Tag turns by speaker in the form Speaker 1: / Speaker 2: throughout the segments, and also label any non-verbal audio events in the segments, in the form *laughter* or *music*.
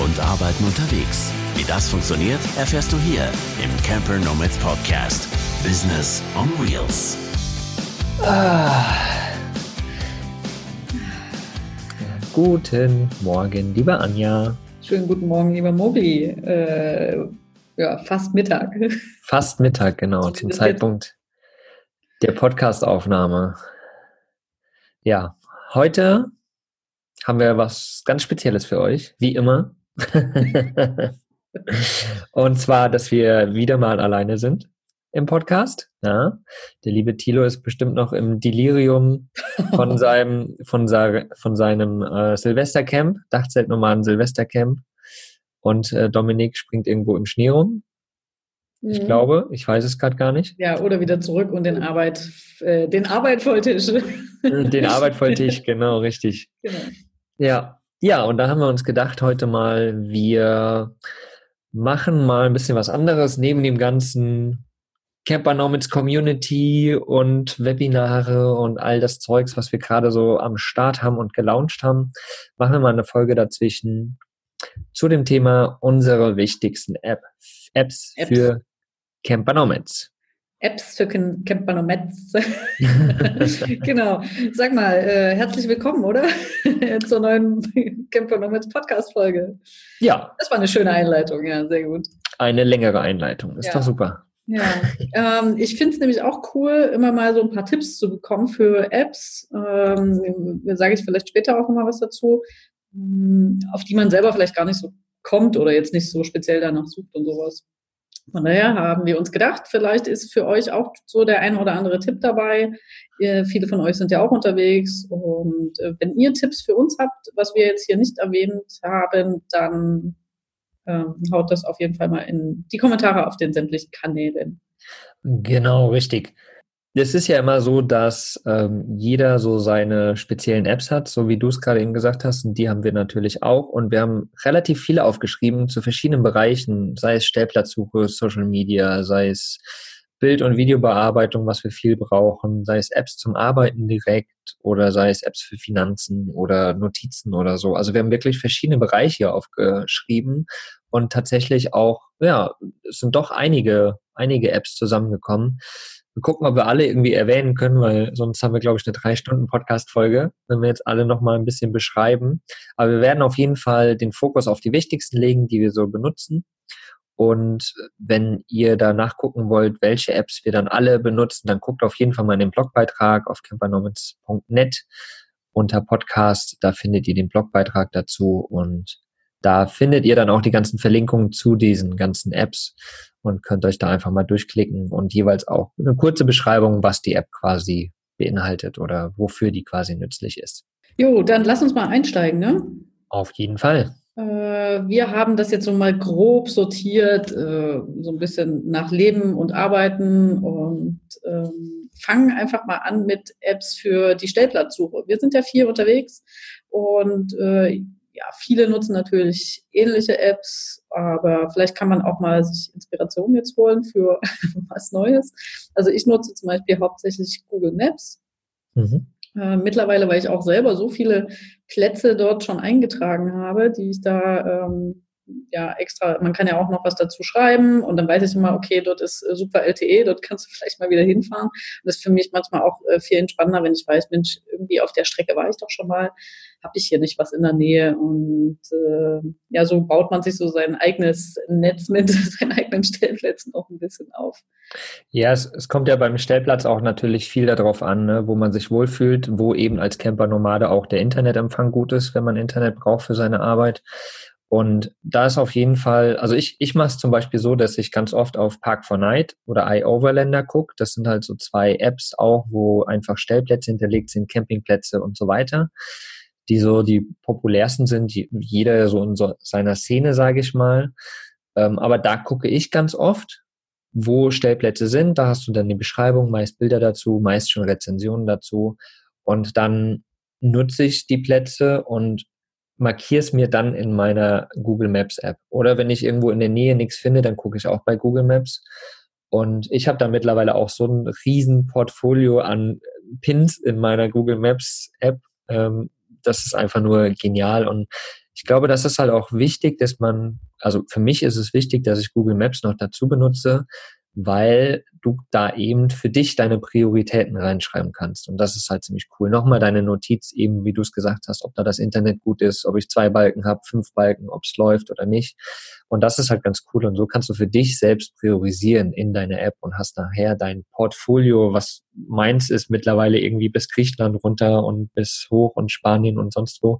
Speaker 1: und Arbeiten unterwegs. Wie das funktioniert, erfährst du hier im Camper Nomads Podcast. Business on Wheels.
Speaker 2: Ah. Guten Morgen, liebe Anja.
Speaker 3: Schönen guten Morgen, lieber Mobi. Äh, ja, fast Mittag.
Speaker 2: Fast Mittag, genau, zum Zeitpunkt der Podcastaufnahme. Ja, heute haben wir was ganz Spezielles für euch, wie immer. Und zwar, dass wir wieder mal alleine sind im Podcast. Ja, der liebe Thilo ist bestimmt noch im Delirium von *laughs* seinem von, von seinem äh, Silvestercamp, Dachzeltnomaden Silvestercamp. Und äh, Dominik springt irgendwo im Schnee rum. Ich mhm. glaube, ich weiß es gerade gar nicht.
Speaker 3: Ja, oder wieder zurück und den Arbeit, äh, den Arbeitvolltisch.
Speaker 2: Den *laughs* Arbeitvolltisch, genau, richtig. Genau. Ja, ja, und da haben wir uns gedacht, heute mal, wir machen mal ein bisschen was anderes neben dem ganzen Campernomics Community und Webinare und all das Zeugs, was wir gerade so am Start haben und gelauncht haben, machen wir mal eine Folge dazwischen zu dem Thema unsere wichtigsten App, Apps, Apps. für Campernomics.
Speaker 3: Apps für Campernomads. *laughs* genau. Sag mal, äh, herzlich willkommen, oder? *laughs* Zur neuen Campernomads Podcast-Folge.
Speaker 2: Ja.
Speaker 3: Das war eine schöne Einleitung, ja, sehr gut.
Speaker 2: Eine längere Einleitung, ist ja. doch super.
Speaker 3: Ja, ähm, ich finde es nämlich auch cool, immer mal so ein paar Tipps zu bekommen für Apps. Ähm, sage ich vielleicht später auch nochmal was dazu, hm, auf die man selber vielleicht gar nicht so kommt oder jetzt nicht so speziell danach sucht und sowas. Von daher haben wir uns gedacht, vielleicht ist für euch auch so der eine oder andere Tipp dabei. Ihr, viele von euch sind ja auch unterwegs und äh, wenn ihr Tipps für uns habt, was wir jetzt hier nicht erwähnt haben, dann ähm, haut das auf jeden Fall mal in die Kommentare auf den sämtlichen Kanälen.
Speaker 2: Genau, richtig. Es ist ja immer so, dass ähm, jeder so seine speziellen Apps hat, so wie du es gerade eben gesagt hast, und die haben wir natürlich auch. Und wir haben relativ viele aufgeschrieben zu verschiedenen Bereichen, sei es Stellplatzsuche, Social Media, sei es Bild- und Videobearbeitung, was wir viel brauchen, sei es Apps zum Arbeiten direkt oder sei es Apps für Finanzen oder Notizen oder so. Also wir haben wirklich verschiedene Bereiche aufgeschrieben und tatsächlich auch, ja, es sind doch einige, einige Apps zusammengekommen. Wir gucken, ob wir alle irgendwie erwähnen können, weil sonst haben wir, glaube ich, eine drei Stunden Podcast-Folge, wenn wir jetzt alle nochmal ein bisschen beschreiben. Aber wir werden auf jeden Fall den Fokus auf die wichtigsten legen, die wir so benutzen. Und wenn ihr da nachgucken wollt, welche Apps wir dann alle benutzen, dann guckt auf jeden Fall mal in den Blogbeitrag auf campernomads.net unter Podcast. Da findet ihr den Blogbeitrag dazu und da findet ihr dann auch die ganzen Verlinkungen zu diesen ganzen Apps und könnt euch da einfach mal durchklicken und jeweils auch eine kurze Beschreibung, was die App quasi beinhaltet oder wofür die quasi nützlich ist.
Speaker 3: Jo, dann lass uns mal einsteigen, ne?
Speaker 2: Auf jeden Fall.
Speaker 3: Äh, wir haben das jetzt so mal grob sortiert, äh, so ein bisschen nach Leben und Arbeiten und ähm, fangen einfach mal an mit Apps für die Stellplatzsuche. Wir sind ja vier unterwegs und äh, ja, viele nutzen natürlich ähnliche Apps, aber vielleicht kann man auch mal sich Inspiration jetzt holen für *laughs* was Neues. Also ich nutze zum Beispiel hauptsächlich Google Maps. Mhm. Äh, mittlerweile, weil ich auch selber so viele Plätze dort schon eingetragen habe, die ich da ähm, ja extra, man kann ja auch noch was dazu schreiben und dann weiß ich immer, okay, dort ist äh, super LTE, dort kannst du *laughs* vielleicht mal wieder hinfahren. Und das ist für mich manchmal auch äh, viel entspannender, wenn ich weiß, Mensch, irgendwie auf der Strecke war ich doch schon mal, habe ich hier nicht was in der Nähe. Und äh, ja, so baut man sich so sein eigenes Netz mit *laughs* seinen eigenen Stellplätzen auch ein bisschen auf.
Speaker 2: Ja, es, es kommt ja beim Stellplatz auch natürlich viel darauf an, ne, wo man sich wohlfühlt, wo eben als Camper-Nomade auch der Internetempfang gut ist, wenn man Internet braucht für seine Arbeit. Und da ist auf jeden Fall, also ich, ich mache es zum Beispiel so, dass ich ganz oft auf Park4Night oder iOverlander gucke. Das sind halt so zwei Apps auch, wo einfach Stellplätze hinterlegt sind, Campingplätze und so weiter, die so die populärsten sind, jeder so in so seiner Szene, sage ich mal. Ähm, aber da gucke ich ganz oft, wo Stellplätze sind. Da hast du dann die Beschreibung, meist Bilder dazu, meist schon Rezensionen dazu. Und dann nutze ich die Plätze und markiere es mir dann in meiner Google Maps App. Oder wenn ich irgendwo in der Nähe nichts finde, dann gucke ich auch bei Google Maps. Und ich habe da mittlerweile auch so ein riesen Portfolio an Pins in meiner Google Maps App. Ähm, das ist einfach nur genial. Und ich glaube, das ist halt auch wichtig, dass man, also für mich ist es wichtig, dass ich Google Maps noch dazu benutze, weil du da eben für dich deine Prioritäten reinschreiben kannst. Und das ist halt ziemlich cool. Nochmal deine Notiz eben, wie du es gesagt hast, ob da das Internet gut ist, ob ich zwei Balken habe, fünf Balken, ob es läuft oder nicht. Und das ist halt ganz cool. Und so kannst du für dich selbst priorisieren in deiner App und hast nachher dein Portfolio, was meins ist mittlerweile irgendwie bis Griechenland runter und bis hoch und Spanien und sonst wo.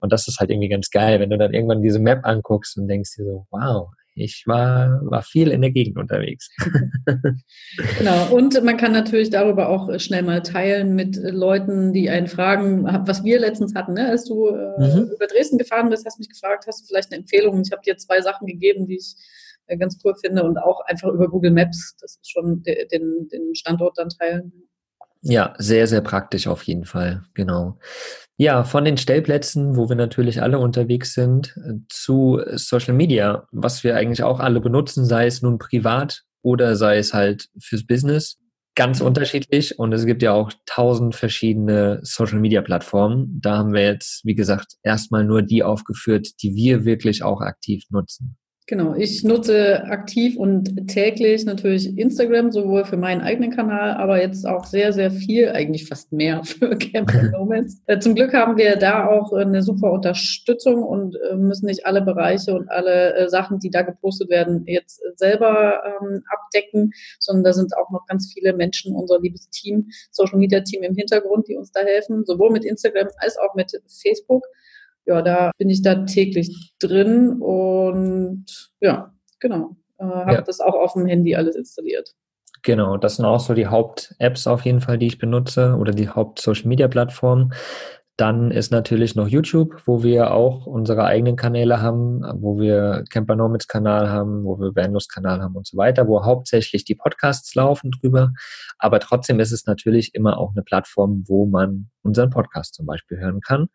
Speaker 2: Und das ist halt irgendwie ganz geil, wenn du dann irgendwann diese Map anguckst und denkst dir so, wow, ich war, war viel in der Gegend unterwegs. *laughs*
Speaker 3: genau. Und man kann natürlich darüber auch schnell mal teilen mit Leuten, die einen fragen, was wir letztens hatten, ne? als du äh, mhm. über Dresden gefahren bist, hast mich gefragt, hast du vielleicht eine Empfehlung? Ich habe dir zwei Sachen gegeben, die ich äh, ganz cool finde und auch einfach über Google Maps, das ist schon den, den Standort dann teilen.
Speaker 2: Ja, sehr, sehr praktisch auf jeden Fall, genau. Ja, von den Stellplätzen, wo wir natürlich alle unterwegs sind, äh, zu Social Media, was wir eigentlich auch alle benutzen, sei es nun privat oder sei es halt fürs Business. Ganz unterschiedlich und es gibt ja auch tausend verschiedene Social Media Plattformen. Da haben wir jetzt, wie gesagt, erstmal nur die aufgeführt, die wir wirklich auch aktiv nutzen.
Speaker 3: Genau, ich nutze aktiv und täglich natürlich Instagram, sowohl für meinen eigenen Kanal, aber jetzt auch sehr, sehr viel, eigentlich fast mehr *laughs* für Camping *laughs* Nomads. Äh, zum Glück haben wir da auch eine super Unterstützung und äh, müssen nicht alle Bereiche und alle äh, Sachen, die da gepostet werden, jetzt selber ähm, abdecken, sondern da sind auch noch ganz viele Menschen, unser liebes Team, Social Media Team im Hintergrund, die uns da helfen, sowohl mit Instagram als auch mit Facebook ja, da bin ich da täglich drin und ja, genau. Äh, habe ja. das auch auf dem Handy alles installiert.
Speaker 2: Genau, das sind auch so die Haupt-Apps auf jeden Fall, die ich benutze oder die Haupt-Social-Media-Plattformen. Dann ist natürlich noch YouTube, wo wir auch unsere eigenen Kanäle haben, wo wir Campernomics Kanal haben, wo wir Vanlos Kanal haben und so weiter, wo hauptsächlich die Podcasts laufen drüber. Aber trotzdem ist es natürlich immer auch eine Plattform, wo man unseren Podcast zum Beispiel hören kann.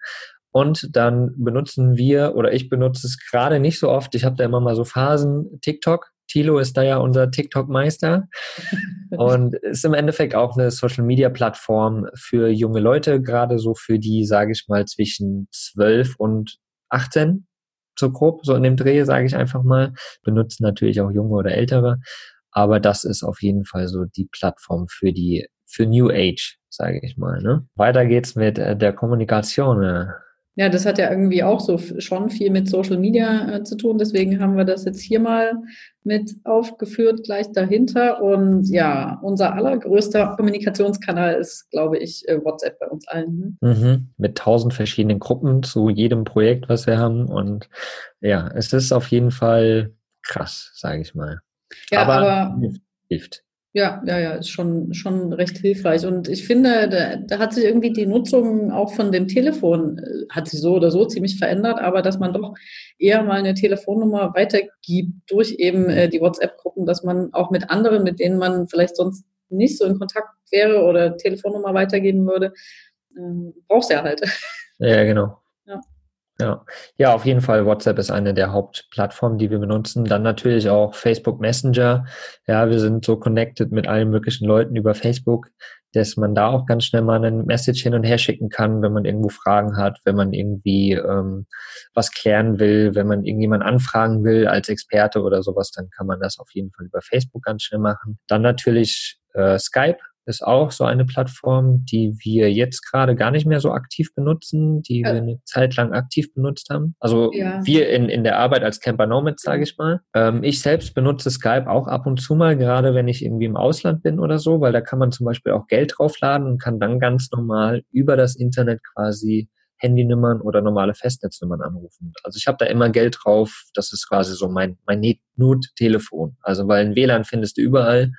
Speaker 2: Und dann benutzen wir, oder ich benutze es gerade nicht so oft, ich habe da immer mal so Phasen, TikTok. Tilo ist da ja unser TikTok-Meister *laughs* und ist im Endeffekt auch eine Social-Media-Plattform für junge Leute, gerade so für die, sage ich mal, zwischen 12 und 18, so grob, so in dem Dreh, sage ich einfach mal. Benutzen natürlich auch junge oder ältere, aber das ist auf jeden Fall so die Plattform für die für New Age, sage ich mal. Ne? Weiter geht's mit äh, der Kommunikation.
Speaker 3: Ja, das hat ja irgendwie auch so schon viel mit Social Media äh, zu tun. Deswegen haben wir das jetzt hier mal mit aufgeführt, gleich dahinter. Und ja, unser allergrößter Kommunikationskanal ist, glaube ich, äh, WhatsApp bei uns allen.
Speaker 2: Ne? Mhm. Mit tausend verschiedenen Gruppen zu jedem Projekt, was wir haben. Und ja, es ist auf jeden Fall krass, sage ich mal.
Speaker 3: Ja, aber, aber hilft. Ja, ja, ja, ist schon, schon recht hilfreich. Und ich finde, da, da hat sich irgendwie die Nutzung auch von dem Telefon, äh, hat sich so oder so ziemlich verändert, aber dass man doch eher mal eine Telefonnummer weitergibt durch eben äh, die WhatsApp-Gruppen, dass man auch mit anderen, mit denen man vielleicht sonst nicht so in Kontakt wäre oder Telefonnummer weitergeben würde, äh, brauchst ja halt.
Speaker 2: Ja, genau. Ja. Ja. auf jeden Fall. WhatsApp ist eine der Hauptplattformen, die wir benutzen. Dann natürlich auch Facebook Messenger. Ja, wir sind so connected mit allen möglichen Leuten über Facebook, dass man da auch ganz schnell mal einen Message hin und her schicken kann, wenn man irgendwo Fragen hat, wenn man irgendwie ähm, was klären will, wenn man irgendjemand anfragen will als Experte oder sowas, dann kann man das auf jeden Fall über Facebook ganz schnell machen. Dann natürlich äh, Skype ist auch so eine Plattform, die wir jetzt gerade gar nicht mehr so aktiv benutzen, die ja. wir eine Zeit lang aktiv benutzt haben. Also ja. wir in, in der Arbeit als Camper Nomads, sage ich mal. Ähm, ich selbst benutze Skype auch ab und zu mal, gerade wenn ich irgendwie im Ausland bin oder so, weil da kann man zum Beispiel auch Geld draufladen und kann dann ganz normal über das Internet quasi Handynummern oder normale Festnetznummern anrufen. Also ich habe da immer Geld drauf. Das ist quasi so mein, mein Not-Telefon. Also weil ein WLAN findest du überall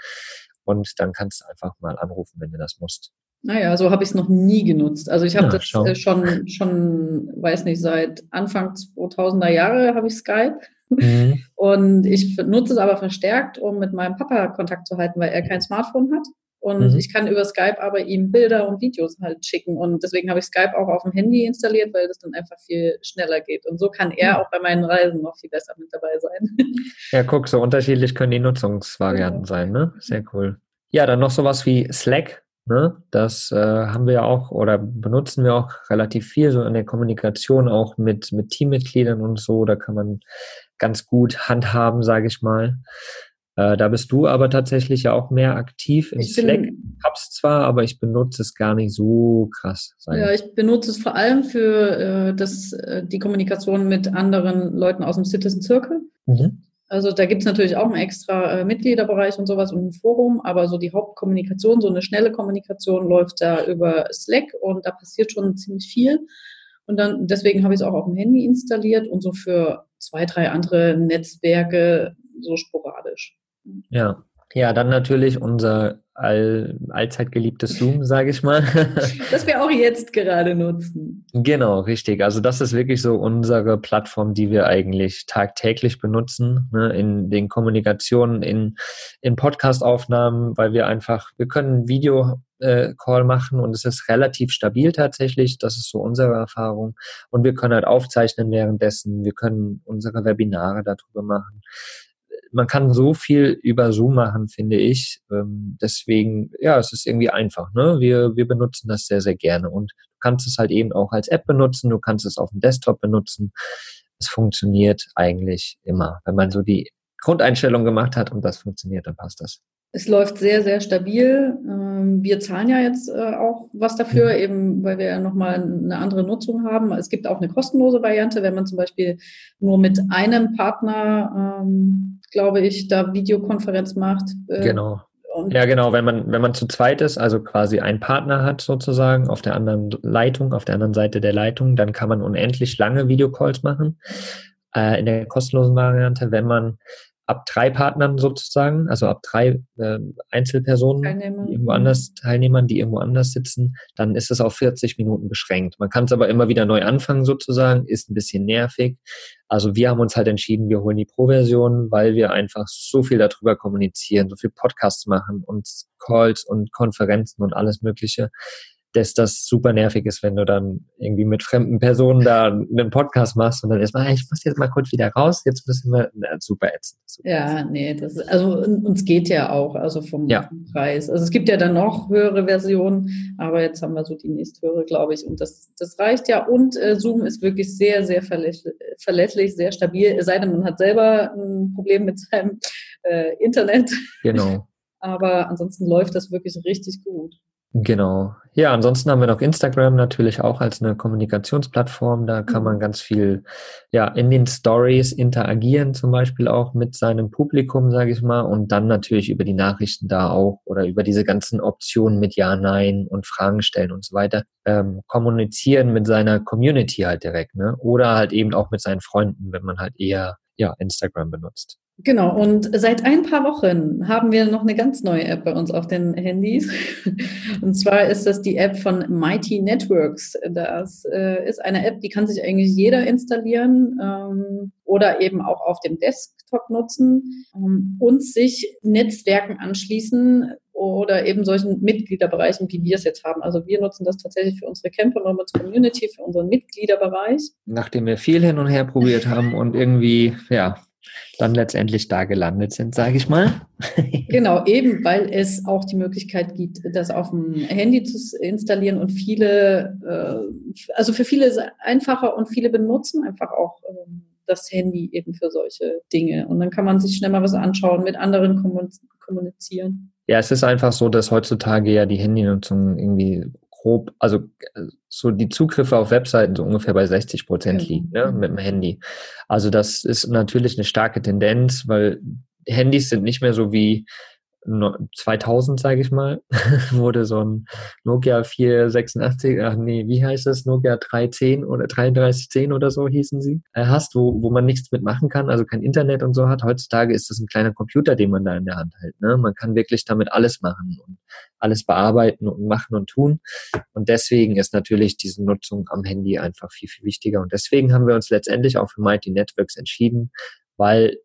Speaker 2: und dann kannst du einfach mal anrufen, wenn du das musst.
Speaker 3: Naja, so habe ich es noch nie genutzt. Also ich habe ja, das schau. Äh, schon, schon, weiß nicht, seit Anfang 2000er Jahre habe ich Skype. Mhm. *laughs* Und ich nutze es aber verstärkt, um mit meinem Papa Kontakt zu halten, weil er kein Smartphone hat. Und mhm. ich kann über Skype aber ihm Bilder und Videos halt schicken. Und deswegen habe ich Skype auch auf dem Handy installiert, weil das dann einfach viel schneller geht. Und so kann er auch bei meinen Reisen noch viel besser mit dabei sein. *laughs*
Speaker 2: Ja, guck, so unterschiedlich können die Nutzungsvarianten ja. sein, ne? Sehr cool. Ja, dann noch sowas wie Slack Ne? Das äh, haben wir auch oder benutzen wir auch relativ viel so in der Kommunikation auch mit, mit Teammitgliedern und so. Da kann man ganz gut handhaben, sage ich mal. Äh, da bist du aber tatsächlich ja auch mehr aktiv im ich Slack. Hab's zwar, aber ich benutze es gar nicht so krass.
Speaker 3: Ja, ich benutze es vor allem für äh, das, äh, die Kommunikation mit anderen Leuten aus dem Citizen Circle. Mhm. Also da gibt es natürlich auch einen extra äh, Mitgliederbereich und sowas und ein Forum, aber so die Hauptkommunikation, so eine schnelle Kommunikation läuft da über Slack und da passiert schon ziemlich viel. Und dann deswegen habe ich es auch auf dem Handy installiert und so für zwei, drei andere Netzwerke so sporadisch.
Speaker 2: Ja, ja, dann natürlich unser all, allzeit geliebtes Zoom, sage ich mal. *laughs*
Speaker 3: das wir auch jetzt gerade nutzen.
Speaker 2: Genau, richtig. Also das ist wirklich so unsere Plattform, die wir eigentlich tagtäglich benutzen, ne, in den Kommunikationen, in, in Podcast-Aufnahmen, weil wir einfach, wir können Video äh, Call machen und es ist relativ stabil tatsächlich. Das ist so unsere Erfahrung. Und wir können halt aufzeichnen währenddessen. Wir können unsere Webinare darüber machen man kann so viel über Zoom machen, finde ich. Ähm, deswegen, ja, es ist irgendwie einfach. Ne? Wir, wir benutzen das sehr, sehr gerne. Und du kannst es halt eben auch als App benutzen, du kannst es auf dem Desktop benutzen. Es funktioniert eigentlich immer. Wenn man so die Grundeinstellung gemacht hat und das funktioniert, dann passt das.
Speaker 3: Es läuft sehr, sehr stabil. Ähm, wir zahlen ja jetzt äh, auch was dafür, mhm. eben weil wir ja nochmal eine andere Nutzung haben. Es gibt auch eine kostenlose Variante, wenn man zum Beispiel nur mit einem Partner, ähm, glaube ich, da Videokonferenz macht.
Speaker 2: Äh, genau. ja, genau, wenn man, wenn man zu zweit ist, also quasi einen Partner hat sozusagen auf der anderen Leitung, auf der anderen Seite der Leitung, dann kann man unendlich lange Videocalls machen. Äh, in der kostenlosen Variante, wenn man ab drei Partnern sozusagen, also ab drei äh, Einzelpersonen, Teilnehmer. die irgendwo anders, Teilnehmern, die irgendwo anders sitzen, dann ist es auf 40 Minuten beschränkt. Man kann es aber immer wieder neu anfangen sozusagen, ist ein bisschen nervig. Also wir haben uns halt entschieden, wir holen die Pro-Version, weil wir einfach so viel darüber kommunizieren, so viel Podcasts machen und Calls und Konferenzen und alles Mögliche dass das super nervig ist, wenn du dann irgendwie mit fremden Personen da einen Podcast machst und dann erstmal, ich muss jetzt mal kurz wieder raus, jetzt müssen wir, na, super ätzend.
Speaker 3: Ja, nee, das, also uns geht ja auch, also vom ja. Preis. Also es gibt ja dann noch höhere Versionen, aber jetzt haben wir so die nächsthöhere, glaube ich, und das, das reicht ja. Und äh, Zoom ist wirklich sehr, sehr verlässlich, verlässlich, sehr stabil, es sei denn, man hat selber ein Problem mit seinem äh, Internet.
Speaker 2: Genau. *laughs*
Speaker 3: aber ansonsten läuft das wirklich richtig gut.
Speaker 2: Genau. Ja, ansonsten haben wir noch Instagram natürlich auch als eine Kommunikationsplattform. Da kann man mhm. ganz viel ja in den Stories interagieren, zum Beispiel auch mit seinem Publikum, sage ich mal, und dann natürlich über die Nachrichten da auch oder über diese ganzen Optionen mit Ja, Nein und Fragen stellen und so weiter ähm, kommunizieren mit seiner Community halt direkt, ne? Oder halt eben auch mit seinen Freunden, wenn man halt eher ja Instagram benutzt.
Speaker 3: Genau, und seit ein paar Wochen haben wir noch eine ganz neue App bei uns auf den Handys. *laughs* Und zwar ist das die App von Mighty Networks. Das äh, ist eine App, die kann sich eigentlich jeder installieren ähm, oder eben auch auf dem Desktop nutzen ähm, und sich Netzwerken anschließen oder eben solchen Mitgliederbereichen, wie wir es jetzt haben. Also wir nutzen das tatsächlich für unsere Camper Nomads Community, für unseren Mitgliederbereich.
Speaker 2: Nachdem wir viel hin und her probiert haben und irgendwie, ja, dann letztendlich da gelandet sind, sage ich mal.
Speaker 3: genau, *laughs* eben, weil es auch die Möglichkeit gibt, das auf dem Handy zu installieren und viele, äh, also für viele ist es einfacher und viele benutzen einfach auch ähm, das Handy eben für solche Dinge. Und dann kann man sich schnell mal was anschauen, mit anderen kommunizieren.
Speaker 2: Ja, es ist einfach so, dass heutzutage ja die Handynutzung irgendwie grob, also so die Zugriffe auf Webseiten so ungefähr bei 60 Prozent genau. liegen ne, mit dem Handy. Also das ist natürlich eine starke Tendenz, weil Handys sind nicht mehr so wie 2000, sage ich mal, *laughs* wurde so ein Nokia 486, ach nee, wie heißt das? Nokia 310 oder 3310 oder so hießen sie, äh, hast, wo, wo man nichts mitmachen kann, also kein Internet und so hat. Heutzutage ist das ein kleiner Computer, den man da in der Hand hält. Ne? Man kann wirklich damit alles machen und alles bearbeiten und machen und tun. Und deswegen ist natürlich diese Nutzung am Handy einfach viel, viel wichtiger. Und deswegen haben wir uns letztendlich auch für Mighty Networks entschieden, weil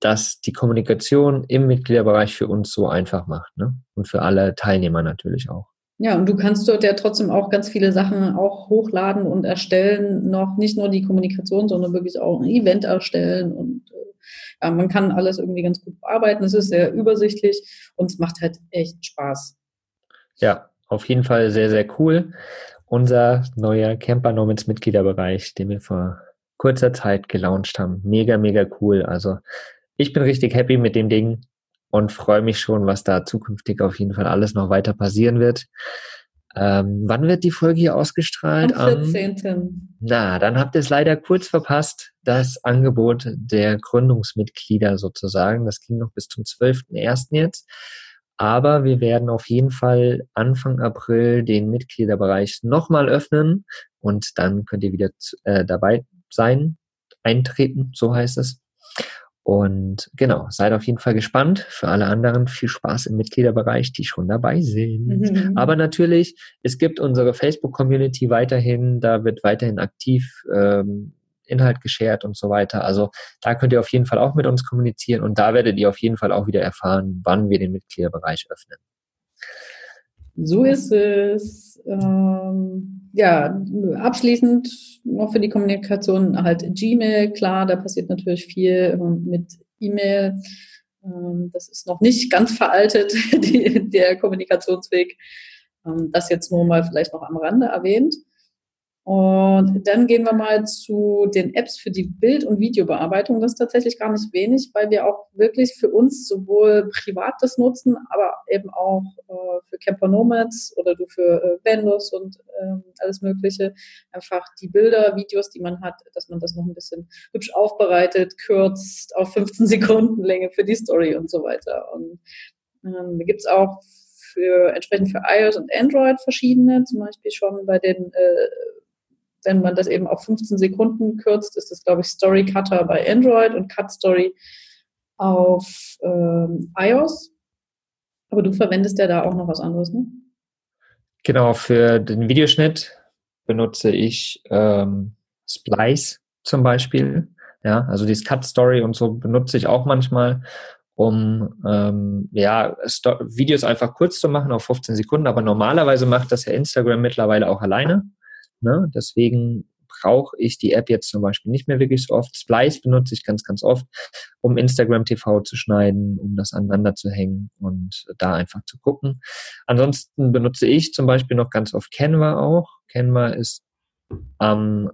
Speaker 2: das die Kommunikation im Mitgliederbereich für uns so einfach macht. Ne? Und für alle Teilnehmer natürlich auch.
Speaker 3: Ja, und du kannst dort ja trotzdem auch ganz viele Sachen auch hochladen und erstellen, noch nicht nur die Kommunikation, sondern wirklich auch ein Event erstellen und äh, ja, man kann alles irgendwie ganz gut bearbeiten. Es ist sehr übersichtlich und es macht halt echt Spaß.
Speaker 2: Ja, auf jeden Fall sehr, sehr cool. Unser neuer Camper Nomads Mitgliederbereich, den wir vor kurzer Zeit gelauncht haben. Mega, mega cool. Also ich bin richtig happy mit dem Ding und freue mich schon, was da zukünftig auf jeden Fall alles noch weiter passieren wird. Ähm, wann wird die Folge hier ausgestrahlt?
Speaker 3: Am 14. Am,
Speaker 2: na, dann habt ihr es leider kurz verpasst, das Angebot der Gründungsmitglieder sozusagen. Das ging noch bis zum 12.01. jetzt. Aber wir werden auf jeden Fall Anfang April den Mitgliederbereich nochmal öffnen und dann könnt ihr wieder äh, dabei sein, eintreten, so heißt es. Und genau, seid auf jeden Fall gespannt. Für alle anderen viel Spaß im Mitgliederbereich, die schon dabei sind. Mhm. Aber natürlich, es gibt unsere Facebook-Community weiterhin, da wird weiterhin aktiv ähm, Inhalt geshared und so weiter. Also da könnt ihr auf jeden Fall auch mit uns kommunizieren und da werdet ihr auf jeden Fall auch wieder erfahren, wann wir den Mitgliederbereich öffnen.
Speaker 3: So ist es. Ähm, ja, abschließend noch für die Kommunikation halt Gmail, klar, da passiert natürlich viel ähm, mit E-Mail. Ähm, das ist noch nicht ganz veraltet, *laughs* die, der Kommunikationsweg. Ähm, das jetzt nur mal vielleicht noch am Rande erwähnt. Und dann gehen wir mal zu den Apps für die Bild- und Videobearbeitung. Das ist tatsächlich gar nicht wenig, weil wir auch wirklich für uns sowohl privat das nutzen, aber eben auch äh, für Camper Nomads oder du für äh, Vendors und äh, alles Mögliche. Einfach die Bilder, Videos, die man hat, dass man das noch ein bisschen hübsch aufbereitet, kürzt auf 15 Sekunden Länge für die Story und so weiter. Und ähm, da gibt's auch für entsprechend für iOS und Android verschiedene, zum Beispiel schon bei den äh, wenn man das eben auf 15 Sekunden kürzt, ist das, glaube ich, Story Cutter bei Android und Cut Story auf ähm, iOS. Aber du verwendest ja da auch noch was anderes, ne?
Speaker 2: Genau, für den Videoschnitt benutze ich ähm, Splice zum Beispiel. Ja, also dieses Cut Story und so benutze ich auch manchmal, um ähm, ja, Videos einfach kurz zu machen auf 15 Sekunden. Aber normalerweise macht das ja Instagram mittlerweile auch alleine. Ne? Deswegen brauche ich die App jetzt zum Beispiel nicht mehr wirklich so oft. Splice benutze ich ganz, ganz oft, um Instagram TV zu schneiden, um das aneinander zu hängen und da einfach zu gucken. Ansonsten benutze ich zum Beispiel noch ganz oft Canva auch. Canva ist am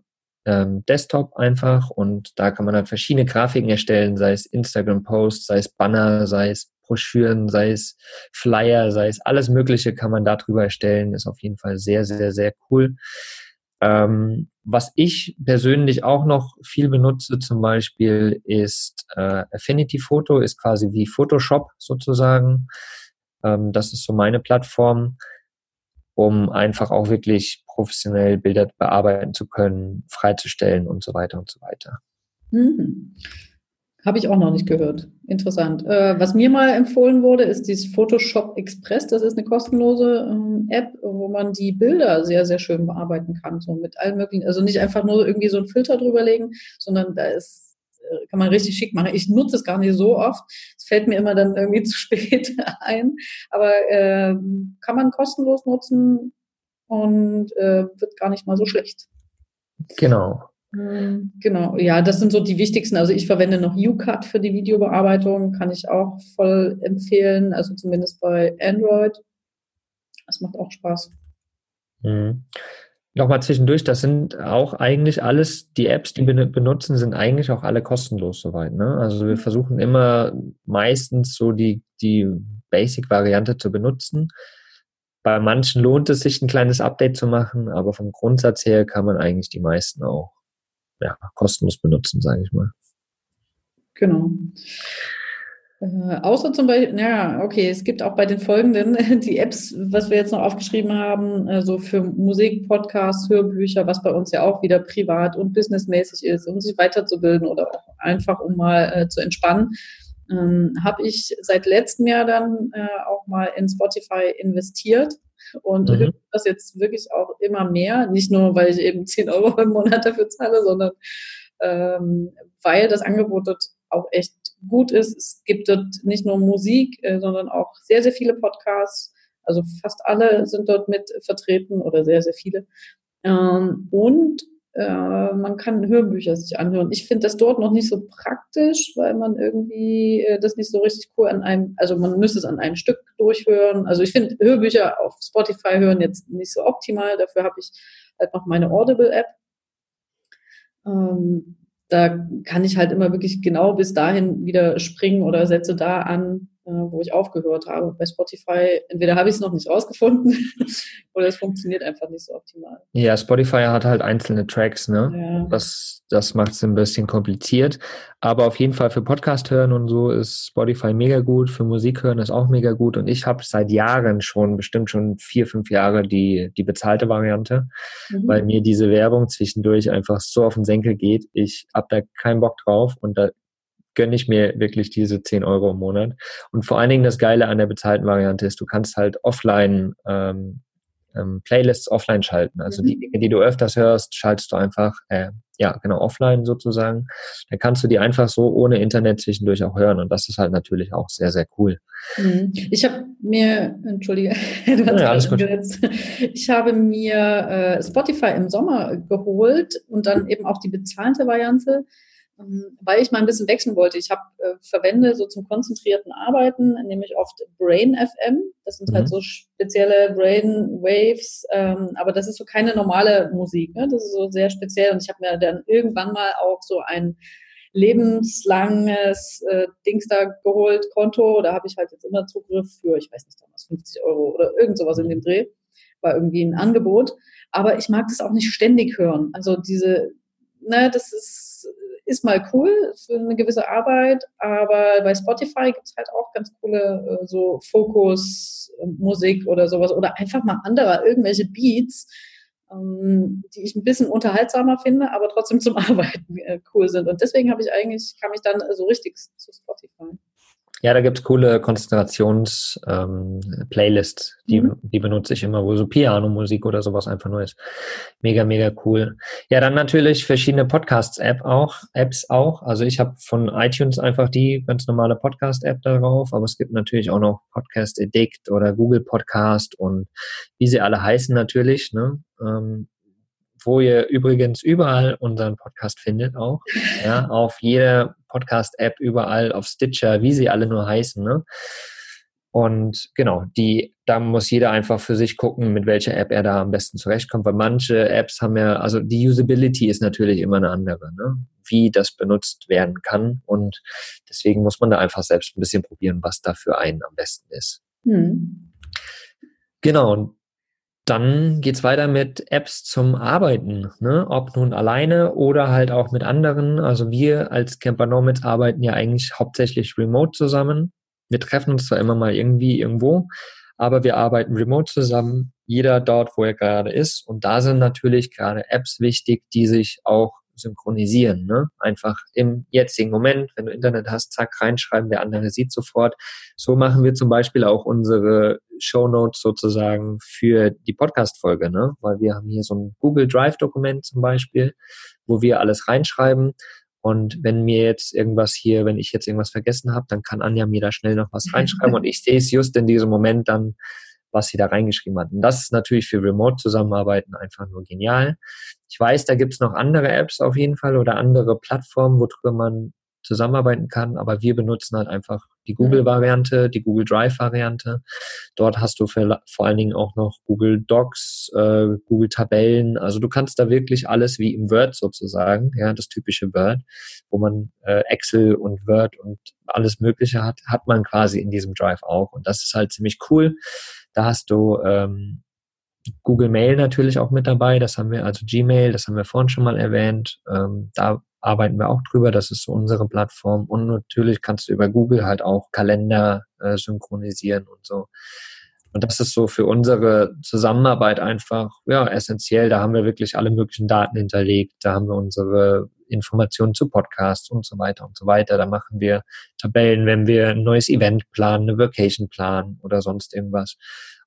Speaker 2: ähm, Desktop einfach und da kann man halt verschiedene Grafiken erstellen, sei es Instagram-Posts, sei es Banner, sei es Broschüren, sei es Flyer, sei es alles Mögliche kann man darüber erstellen. Ist auf jeden Fall sehr, sehr, sehr cool. Ähm, was ich persönlich auch noch viel benutze zum Beispiel ist äh, Affinity Photo, ist quasi wie Photoshop sozusagen. Ähm, das ist so meine Plattform, um einfach auch wirklich professionell Bilder bearbeiten zu können, freizustellen und so weiter und so weiter.
Speaker 3: Mhm. Habe ich auch noch nicht gehört. Interessant. Äh, was mir mal empfohlen wurde, ist dieses Photoshop Express. Das ist eine kostenlose ähm, App, wo man die Bilder sehr, sehr schön bearbeiten kann. So mit allen möglichen, also nicht einfach nur irgendwie so einen Filter drüberlegen, sondern da ist, äh, kann man richtig schick machen. Ich nutze es gar nicht so oft. Es fällt mir immer dann irgendwie *laughs* zu spät ein. Aber äh, kann man kostenlos nutzen und äh, wird gar nicht mal so schlecht.
Speaker 2: Genau.
Speaker 3: Hm, genau, ja, das sind so die wichtigsten. Also ich verwende noch UCut für die Videobearbeitung, kann ich auch voll empfehlen, also zumindest bei Android. Das macht auch Spaß.
Speaker 2: Mhm. Nochmal zwischendurch, das sind auch eigentlich alles, die Apps, die wir benutzen, sind eigentlich auch alle kostenlos soweit. Ne? Also wir mhm. versuchen immer meistens so die, die Basic-Variante zu benutzen. Bei manchen lohnt es sich, ein kleines Update zu machen, aber vom Grundsatz her kann man eigentlich die meisten auch ja, kostenlos benutzen, sage ich mal.
Speaker 3: Genau. Äh, außer zum Beispiel, ja, okay, es gibt auch bei den folgenden *laughs* die Apps, was wir jetzt noch aufgeschrieben haben, also für Musik, Podcasts, Hörbücher, was bei uns ja auch wieder privat und businessmäßig ist, um sich weiterzubilden oder auch einfach um mal äh, zu entspannen, ähm, habe ich seit letztem Jahr dann äh, auch mal in Spotify investiert und mhm. das jetzt wirklich auch immer mehr. Nicht nur, weil ich eben *laughs* 10 Euro im Monat dafür zahle, sondern ähm, weil das Angebot dort auch echt gut ist. Es gibt dort nicht nur Musik, äh, sondern auch sehr, sehr viele Podcasts. Also fast alle sind dort mit vertreten oder sehr, sehr viele. Ähm, und äh, man kann Hörbücher sich anhören. Ich finde das dort noch nicht so praktisch, weil man irgendwie äh, das nicht so richtig cool an einem, also man müsste es an einem Stück durchhören. Also ich finde Hörbücher auf Spotify hören jetzt nicht so optimal. Dafür habe ich halt noch meine Audible-App. Ähm, da kann ich halt immer wirklich genau bis dahin wieder springen oder setze da an, wo ich aufgehört habe. Bei Spotify, entweder habe ich es noch nicht rausgefunden *laughs* oder es funktioniert einfach nicht so optimal.
Speaker 2: Ja, Spotify hat halt einzelne Tracks, ne? Ja. Das, das macht es ein bisschen kompliziert. Aber auf jeden Fall für Podcast hören und so ist Spotify mega gut. Für Musik hören ist auch mega gut. Und ich habe seit Jahren schon, bestimmt schon vier, fünf Jahre, die, die bezahlte Variante, mhm. weil mir diese Werbung zwischendurch einfach so auf den Senkel geht. Ich habe da keinen Bock drauf und da gönne ich mir wirklich diese 10 Euro im Monat. Und vor allen Dingen das Geile an der bezahlten Variante ist, du kannst halt offline ähm, ähm, Playlists offline schalten. Also mhm. die Dinge, die du öfters hörst, schaltest du einfach, äh, ja, genau, offline sozusagen. Dann kannst du die einfach so ohne Internet zwischendurch auch hören. Und das ist halt natürlich auch sehr, sehr cool.
Speaker 3: Mhm. Ich habe mir, entschuldige, *laughs* du hast ja, alles gut. ich habe mir äh, Spotify im Sommer geholt und dann eben auch die bezahlte Variante weil ich mal ein bisschen wechseln wollte. Ich habe äh, verwende so zum konzentrierten Arbeiten, nämlich oft Brain FM. Das sind halt mhm. halt so spezielle Brain Waves, ähm, aber das ist so keine normale Musik. Ne? Das ist so sehr speziell. Und ich habe mir dann irgendwann mal auch so ein lebenslanges äh, Dings da geholt, Konto. Da habe ich halt jetzt immer Zugriff für, ich weiß nicht, damals 50 Euro oder irgend sowas in dem Dreh. War irgendwie ein Angebot. Aber ich mag das auch nicht ständig hören. Also diese, ne, das ist ist mal cool für eine gewisse Arbeit, aber bei Spotify gibt es halt auch ganz coole äh, so Fokus-Musik ähm, oder sowas oder einfach mal andere, irgendwelche Beats, ähm, die ich ein bisschen unterhaltsamer finde, aber trotzdem zum *laughs* Arbeiten äh, cool sind. Und deswegen habe ich eigentlich, kam ich dann so richtig zu Spotify.
Speaker 2: Ja, da gibt's coole Konzentrations-Playlists, ähm, die, mhm. die benutze ich immer, wo so Piano-Musik oder sowas einfach nur ist. Mega, mega cool. Ja, dann natürlich verschiedene Podcasts-App auch, Apps auch. Also ich habe von iTunes einfach die ganz normale Podcast-App darauf, aber es gibt natürlich auch noch Podcast Addict oder Google Podcast und wie sie alle heißen natürlich. Ne? Ähm, wo ihr übrigens überall unseren Podcast findet auch. Ja, auf jeder Podcast-App, überall, auf Stitcher, wie sie alle nur heißen. Ne? Und genau, die, da muss jeder einfach für sich gucken, mit welcher App er da am besten zurechtkommt, weil manche Apps haben ja, also die Usability ist natürlich immer eine andere, ne? wie das benutzt werden kann. Und deswegen muss man da einfach selbst ein bisschen probieren, was da für einen am besten ist. Hm. Genau, und dann geht's weiter mit Apps zum Arbeiten, ne? ob nun alleine oder halt auch mit anderen. Also wir als Camper Nomads arbeiten ja eigentlich hauptsächlich remote zusammen. Wir treffen uns zwar immer mal irgendwie irgendwo, aber wir arbeiten remote zusammen, jeder dort, wo er gerade ist. Und da sind natürlich gerade Apps wichtig, die sich auch synchronisieren. Ne? Einfach im jetzigen Moment, wenn du Internet hast, zack, reinschreiben, der andere sieht sofort. So machen wir zum Beispiel auch unsere Show Notes sozusagen für die Podcast-Folge, ne? weil wir haben hier so ein Google Drive-Dokument zum Beispiel, wo wir alles reinschreiben. Und wenn mir jetzt irgendwas hier, wenn ich jetzt irgendwas vergessen habe, dann kann Anja mir da schnell noch was *laughs* reinschreiben und ich sehe es just in diesem Moment dann was sie da reingeschrieben hat. Und das ist natürlich für Remote-Zusammenarbeiten einfach nur genial. Ich weiß, da gibt es noch andere Apps auf jeden Fall oder andere Plattformen, worüber man zusammenarbeiten kann, aber wir benutzen halt einfach die Google-Variante, die Google Drive-Variante. Dort hast du für, vor allen Dingen auch noch Google Docs, äh, Google Tabellen. Also du kannst da wirklich alles wie im Word sozusagen, ja, das typische Word, wo man äh, Excel und Word und alles Mögliche hat, hat man quasi in diesem Drive auch. Und das ist halt ziemlich cool. Da hast du ähm, Google Mail natürlich auch mit dabei. Das haben wir, also Gmail, das haben wir vorhin schon mal erwähnt. Ähm, da arbeiten wir auch drüber. Das ist so unsere Plattform. Und natürlich kannst du über Google halt auch Kalender äh, synchronisieren und so. Und das ist so für unsere Zusammenarbeit einfach ja essentiell. Da haben wir wirklich alle möglichen Daten hinterlegt. Da haben wir unsere Informationen zu Podcasts und so weiter und so weiter. Da machen wir Tabellen, wenn wir ein neues Event planen, eine Vacation planen oder sonst irgendwas.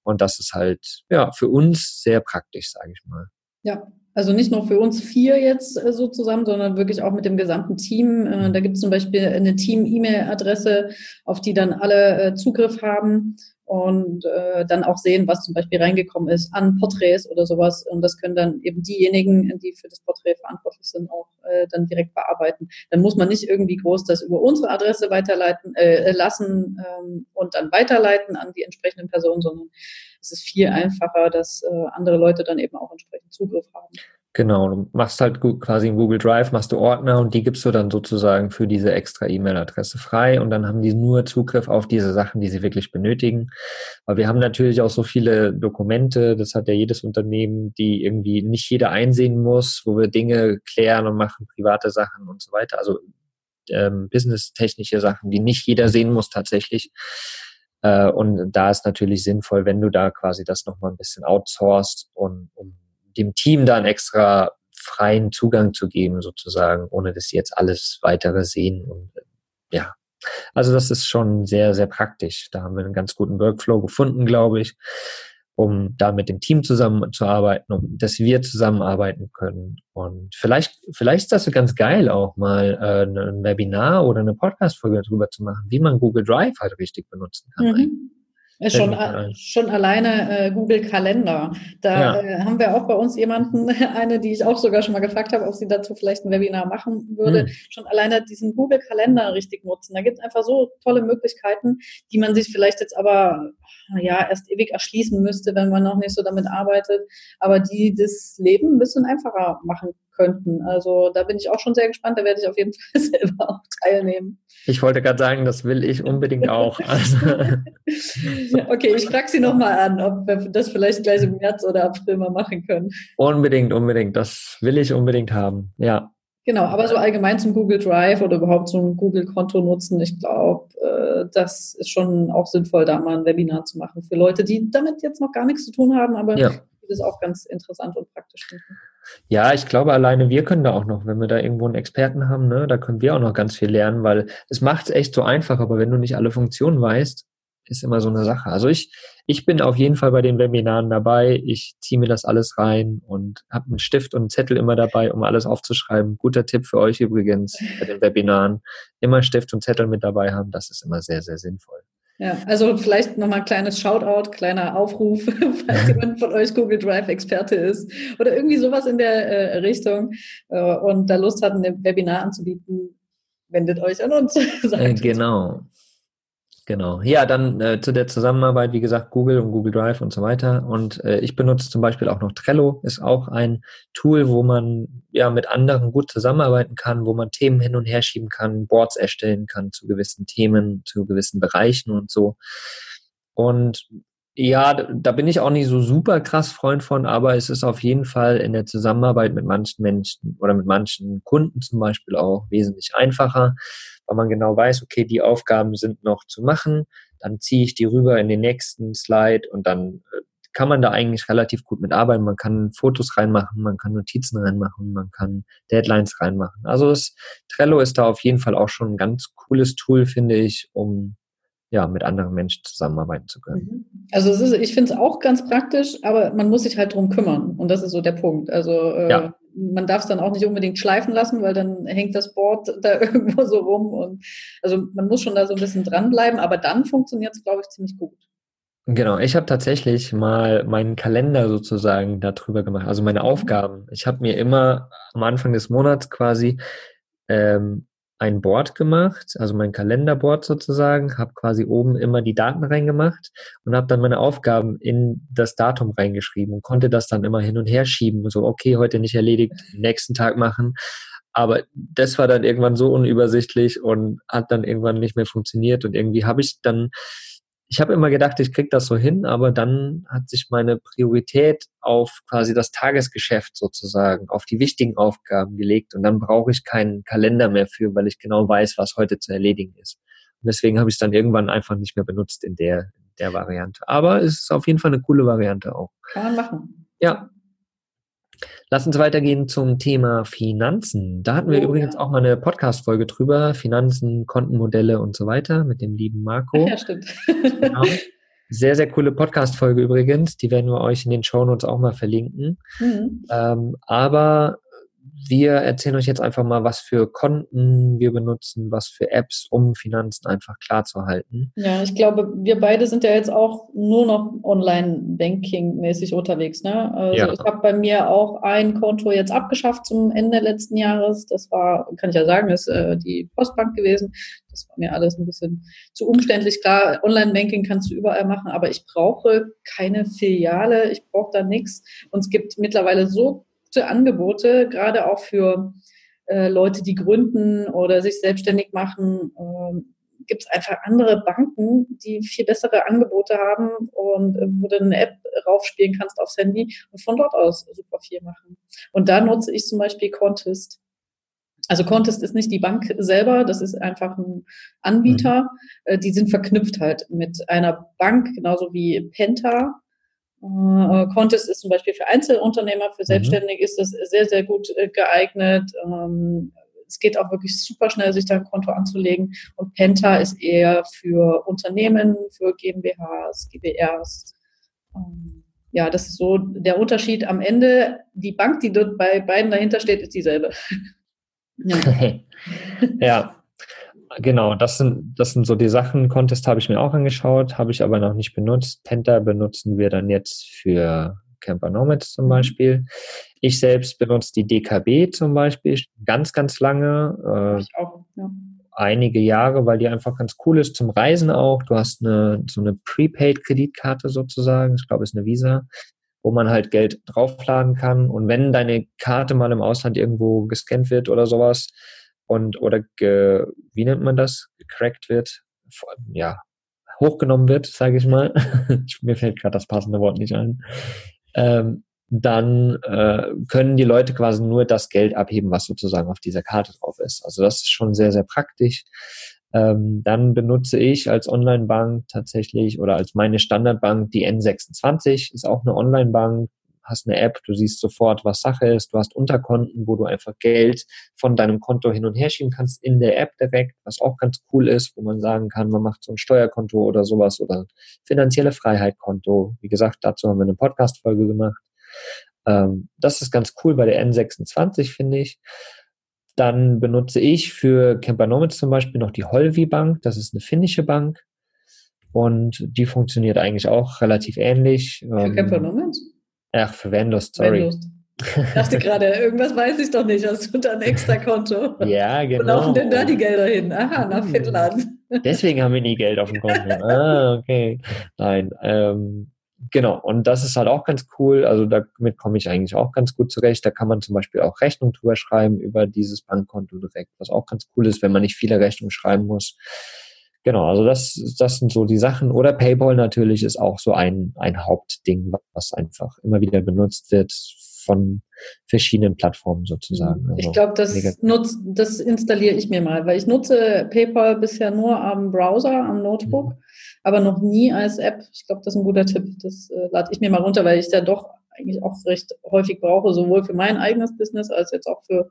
Speaker 2: Und das ist halt ja für uns sehr praktisch, sage ich mal.
Speaker 3: Ja, Also nicht nur für uns vier jetzt äh, so zusammen, sondern wirklich auch mit dem gesamten Team. Äh, da gibt es zum Beispiel eine Team-E-Mail-Adresse, auf die dann alle äh, Zugriff haben und äh, dann auch sehen, was zum Beispiel reingekommen ist an Porträts oder sowas. Und das können dann eben diejenigen, die für das Porträt verantwortlich sind, auch äh, dann direkt bearbeiten. Dann muss man nicht irgendwie groß das über unsere Adresse weiterleiten äh, lassen ähm, und dann weiterleiten an die entsprechenden Personen, sondern es ist viel einfacher, dass äh, andere Leute dann eben auch entsprechend Zugriff haben.
Speaker 2: Genau, du machst halt quasi in Google Drive, machst du Ordner und die gibst du dann sozusagen für diese extra E-Mail-Adresse frei und dann haben die nur Zugriff auf diese Sachen, die sie wirklich benötigen. Aber wir haben natürlich auch so viele Dokumente, das hat ja jedes Unternehmen, die irgendwie nicht jeder einsehen muss, wo wir Dinge klären und machen, private Sachen und so weiter. Also ähm, business-technische Sachen, die nicht jeder sehen muss tatsächlich. Äh, und da ist natürlich sinnvoll, wenn du da quasi das nochmal ein bisschen outsourcest und um dem Team dann extra freien Zugang zu geben, sozusagen, ohne dass sie jetzt alles weitere sehen. Und ja, also das ist schon sehr, sehr praktisch. Da haben wir einen ganz guten Workflow gefunden, glaube ich, um da mit dem Team zusammenzuarbeiten, um dass wir zusammenarbeiten können. Und vielleicht, vielleicht ist das ganz geil, auch mal äh, ein Webinar oder eine Podcast-Folge darüber zu machen, wie man Google Drive halt richtig benutzen kann. Mhm.
Speaker 3: Schon, schon alleine äh, Google Kalender. Da ja. äh, haben wir auch bei uns jemanden, *laughs* eine, die ich auch sogar schon mal gefragt habe, ob sie dazu vielleicht ein Webinar machen würde. Mhm. Schon alleine diesen Google Kalender richtig nutzen. Da gibt es einfach so tolle Möglichkeiten, die man sich vielleicht jetzt aber ja erst ewig erschließen müsste, wenn man noch nicht so damit arbeitet, aber die das Leben ein bisschen einfacher machen könnten. Also da bin ich auch schon sehr gespannt. Da werde ich auf jeden Fall *laughs* selber auch teilnehmen.
Speaker 2: Ich wollte gerade sagen, das will ich unbedingt auch. *laughs* Also.
Speaker 3: okay, ich frage Sie nochmal an, ob wir das vielleicht gleich im März oder April mal machen können.
Speaker 2: Unbedingt, unbedingt. Das will ich unbedingt haben. Ja.
Speaker 3: Genau, aber so allgemein zum Google Drive oder überhaupt so ein Google-Konto nutzen, ich glaube, äh, das ist schon auch sinnvoll, da mal ein Webinar zu machen für Leute, die damit jetzt noch gar nichts zu tun haben, aber ja. das auch ganz interessant und praktisch finden.
Speaker 2: Ja, ich glaube, alleine wir können da auch noch, wenn wir da irgendwo einen Experten haben, ne, da können wir auch noch ganz viel lernen, weil es macht es echt so einfach, aber wenn du nicht alle Funktionen weißt, ist immer so eine Sache. Also ich, ich bin auf jeden Fall bei den Webinaren dabei. Ich ziehe mir das alles rein und habe einen Stift und einen Zettel immer dabei, um alles aufzuschreiben. Guter Tipp für euch übrigens bei den Webinaren. Immer Stift und Zettel mit dabei haben. Das ist immer sehr, sehr sinnvoll.
Speaker 3: Ja, also vielleicht nochmal ein kleines Shoutout, kleiner Aufruf, *laughs* falls *laughs* jemand von euch Google Drive Experte ist oder irgendwie sowas in der äh, Richtung äh, und da Lust hat, ein Webinar anzubieten, wendet euch an uns. *laughs*
Speaker 2: Äh, genau. Genau. Ja, dann äh, zu der Zusammenarbeit, wie gesagt, Google und Google Drive und so weiter. Und äh, ich benutze zum Beispiel auch noch Trello, ist auch ein Tool, wo man ja mit anderen gut zusammenarbeiten kann, wo man Themen hin und her schieben kann, Boards erstellen kann zu gewissen Themen, zu gewissen Bereichen und so. Und ja, da bin ich auch nicht so super krass Freund von, aber es ist auf jeden Fall in der Zusammenarbeit mit manchen Menschen oder mit manchen Kunden zum Beispiel auch wesentlich einfacher, weil man genau weiß, okay, die Aufgaben sind noch zu machen, dann ziehe ich die rüber in den nächsten Slide und dann äh, kann man da eigentlich relativ gut mit arbeiten. Man kann Fotos reinmachen, man kann Notizen reinmachen, man kann Deadlines reinmachen. Also das Trello ist da auf jeden Fall auch schon ein ganz cooles Tool, finde ich, um ja, mit anderen Menschen zusammenarbeiten zu können.
Speaker 3: Mhm. Also ist, ich finde es auch ganz praktisch, aber man muss sich halt drum kümmern. Und das ist so der Punkt. Also äh, ja. man darf es dann auch nicht unbedingt schleifen lassen, weil dann hängt das Board *laughs* da irgendwo so rum. Und also man muss schon da so ein bisschen dranbleiben, aber dann funktioniert es, glaube ich, ziemlich gut.
Speaker 2: Genau, ich habe tatsächlich mal meinen Kalender sozusagen darüber gemacht, also meine mhm. Aufgaben. Ich habe mir immer am Anfang des Monats quasi ähm, ein Board gemacht, also mein Kalenderboard sozusagen, habe quasi oben immer die Daten reingemacht und habe dann meine Aufgaben in das Datum reingeschrieben und konnte das dann immer hin und her schieben. So, okay, heute nicht erledigt, nächsten Tag machen. Aber das war dann irgendwann so unübersichtlich und hat dann irgendwann nicht mehr funktioniert und irgendwie habe ich dann ich habe immer gedacht, ich krieg das so hin, aber dann hat sich meine Priorität auf quasi das Tagesgeschäft sozusagen, auf die wichtigen Aufgaben gelegt und dann brauche ich keinen Kalender mehr für, weil ich genau weiß, was heute zu erledigen ist. Und deswegen habe ich es dann irgendwann einfach nicht mehr benutzt in der, der Variante. Aber es ist auf jeden Fall eine coole Variante auch.
Speaker 3: Kann man machen.
Speaker 2: Ja, Lass uns weitergehen zum Thema Finanzen. Da hatten wir oh, übrigens ja. auch mal eine Podcast-Folge drüber. Finanzen, Kontenmodelle und so weiter mit dem lieben Marco.
Speaker 3: Ja, stimmt. Genau.
Speaker 2: Sehr, sehr coole Podcast-Folge übrigens. Die werden wir euch in den Show Notes auch mal verlinken. Mhm. Ähm, aber wir erzählen euch jetzt einfach mal, was für Konten wir benutzen, was für Apps, um Finanzen einfach klar zu halten.
Speaker 3: Ja, ich glaube, wir beide sind ja jetzt auch nur noch Online-Banking-mäßig unterwegs. Ne? Also ja. ich habe bei mir auch ein Konto jetzt abgeschafft zum Ende letzten Jahres. Das war, kann ich ja sagen, ist äh, die Postbank gewesen. Das war mir alles ein bisschen zu umständlich. Klar, Online-Banking kannst du überall machen, aber ich brauche keine Filiale, ich brauche da nichts. Und es gibt mittlerweile so gute Angebote, gerade auch für äh, Leute, die gründen oder sich selbstständig machen. Ähm, Gibt es einfach andere Banken, die viel bessere Angebote haben und äh, wo du eine App raufspielen kannst aufs Handy und von dort aus super viel machen. Und da nutze ich zum Beispiel Contest. Also Contest ist nicht die Bank selber, das ist einfach ein Anbieter. Mhm. Äh, die sind verknüpft halt mit einer Bank, genauso wie Penta. Äh, Contest ist zum Beispiel für Einzelunternehmer, für mhm. Selbstständige ist das sehr, sehr gut äh, geeignet. Ähm, es geht auch wirklich super schnell, sich da ein Konto anzulegen. Und Penta ist eher für Unternehmen, für GmbHs, GbRs. Ähm, ja, das ist so der Unterschied. Am Ende, die Bank, die dort bei beiden dahinter steht, ist dieselbe. *laughs*
Speaker 2: ja. *laughs* ja. Genau, das sind, das sind so die Sachen. Contest habe ich mir auch angeschaut, habe ich aber noch nicht benutzt. Penta benutzen wir dann jetzt für Camper Nomads zum mhm. Beispiel. Ich selbst benutze die DKB zum Beispiel ganz, ganz lange. Äh, ich auch, ja. Einige Jahre, weil die einfach ganz cool ist zum Reisen auch. Du hast eine, so eine Prepaid-Kreditkarte sozusagen. Ich glaube, es ist eine Visa wo man halt Geld draufladen kann. Und wenn deine Karte mal im Ausland irgendwo gescannt wird oder sowas, und oder ge, wie nennt man das, gecrackt wird, ja, hochgenommen wird, sage ich mal. *laughs* Mir fällt gerade das passende Wort nicht ein. Ähm, dann äh, können die Leute quasi nur das Geld abheben, was sozusagen auf dieser Karte drauf ist. Also das ist schon sehr, sehr praktisch. Ähm, dann benutze ich als Online-Bank tatsächlich oder als meine Standardbank die N26, ist auch eine Online-Bank, hast eine App, du siehst sofort, was Sache ist, du hast Unterkonten, wo du einfach Geld von deinem Konto hin und her schieben kannst in der App direkt, was auch ganz cool ist, wo man sagen kann, man macht so ein Steuerkonto oder sowas oder finanzielle Freiheit-Konto. Wie gesagt, dazu haben wir eine Podcast-Folge gemacht. Ähm, das ist ganz cool bei der N26, finde ich. Dann benutze ich für Campernomics zum Beispiel noch die Holvi Bank. Das ist eine finnische Bank. Und die funktioniert eigentlich auch relativ ähnlich.
Speaker 3: Für ähm, Campernomics?
Speaker 2: Ach, für Venlust, sorry. Venlust.
Speaker 3: Ich dachte *laughs* gerade, irgendwas weiß ich doch nicht. Hast du da ein extra Konto?
Speaker 2: Ja, genau. Wo
Speaker 3: laufen denn da die Gelder hin? Aha, nach hm. Finnland.
Speaker 2: Deswegen haben wir nie Geld auf dem Konto. *laughs* Ah, okay. Nein, ähm, genau. Und das ist halt auch ganz cool. Also damit komme ich eigentlich auch ganz gut zurecht. Da kann man zum Beispiel auch Rechnung drüber schreiben über dieses Bankkonto direkt, was auch ganz cool ist, wenn man nicht viele Rechnungen schreiben muss. Genau, also das, das sind so die Sachen. Oder PayPal natürlich ist auch so ein, ein Hauptding, was einfach immer wieder benutzt wird von verschiedenen Plattformen sozusagen.
Speaker 3: Also ich glaube, das, nutz, das installiere ich mir mal, weil ich nutze PayPal bisher nur am Browser, am Notebook, mhm. aber noch nie als App. Ich glaube, das ist ein guter Tipp. Das äh, lade ich mir mal runter, weil ich da doch eigentlich auch recht häufig brauche, sowohl für mein eigenes Business als jetzt auch für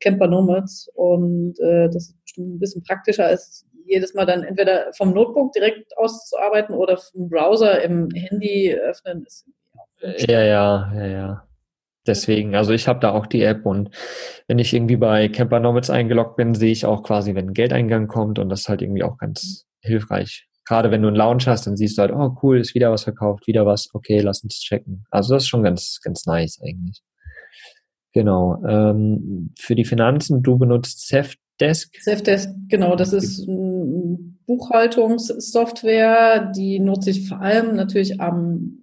Speaker 3: Camper Nomads. Und äh, das ist bestimmt ein bisschen praktischer als jedes Mal dann entweder vom Notebook direkt auszuarbeiten oder vom Browser im Handy öffnen ist.
Speaker 2: Ja, ja, ja, ja. Deswegen, also ich habe da auch die App und wenn ich irgendwie bei Camper Nomads eingeloggt bin, sehe ich auch quasi, wenn ein Geldeingang kommt und das ist halt irgendwie auch ganz hilfreich. Gerade wenn du einen Lounge hast, dann siehst du halt, oh cool, ist wieder was verkauft, wieder was, okay, lass uns checken. Also das ist schon ganz, ganz nice eigentlich. Genau. Ähm, für die Finanzen, du benutzt Ceft Desk?
Speaker 3: Safdesk, genau, das ist Buchhaltungssoftware, die nutze ich vor allem natürlich am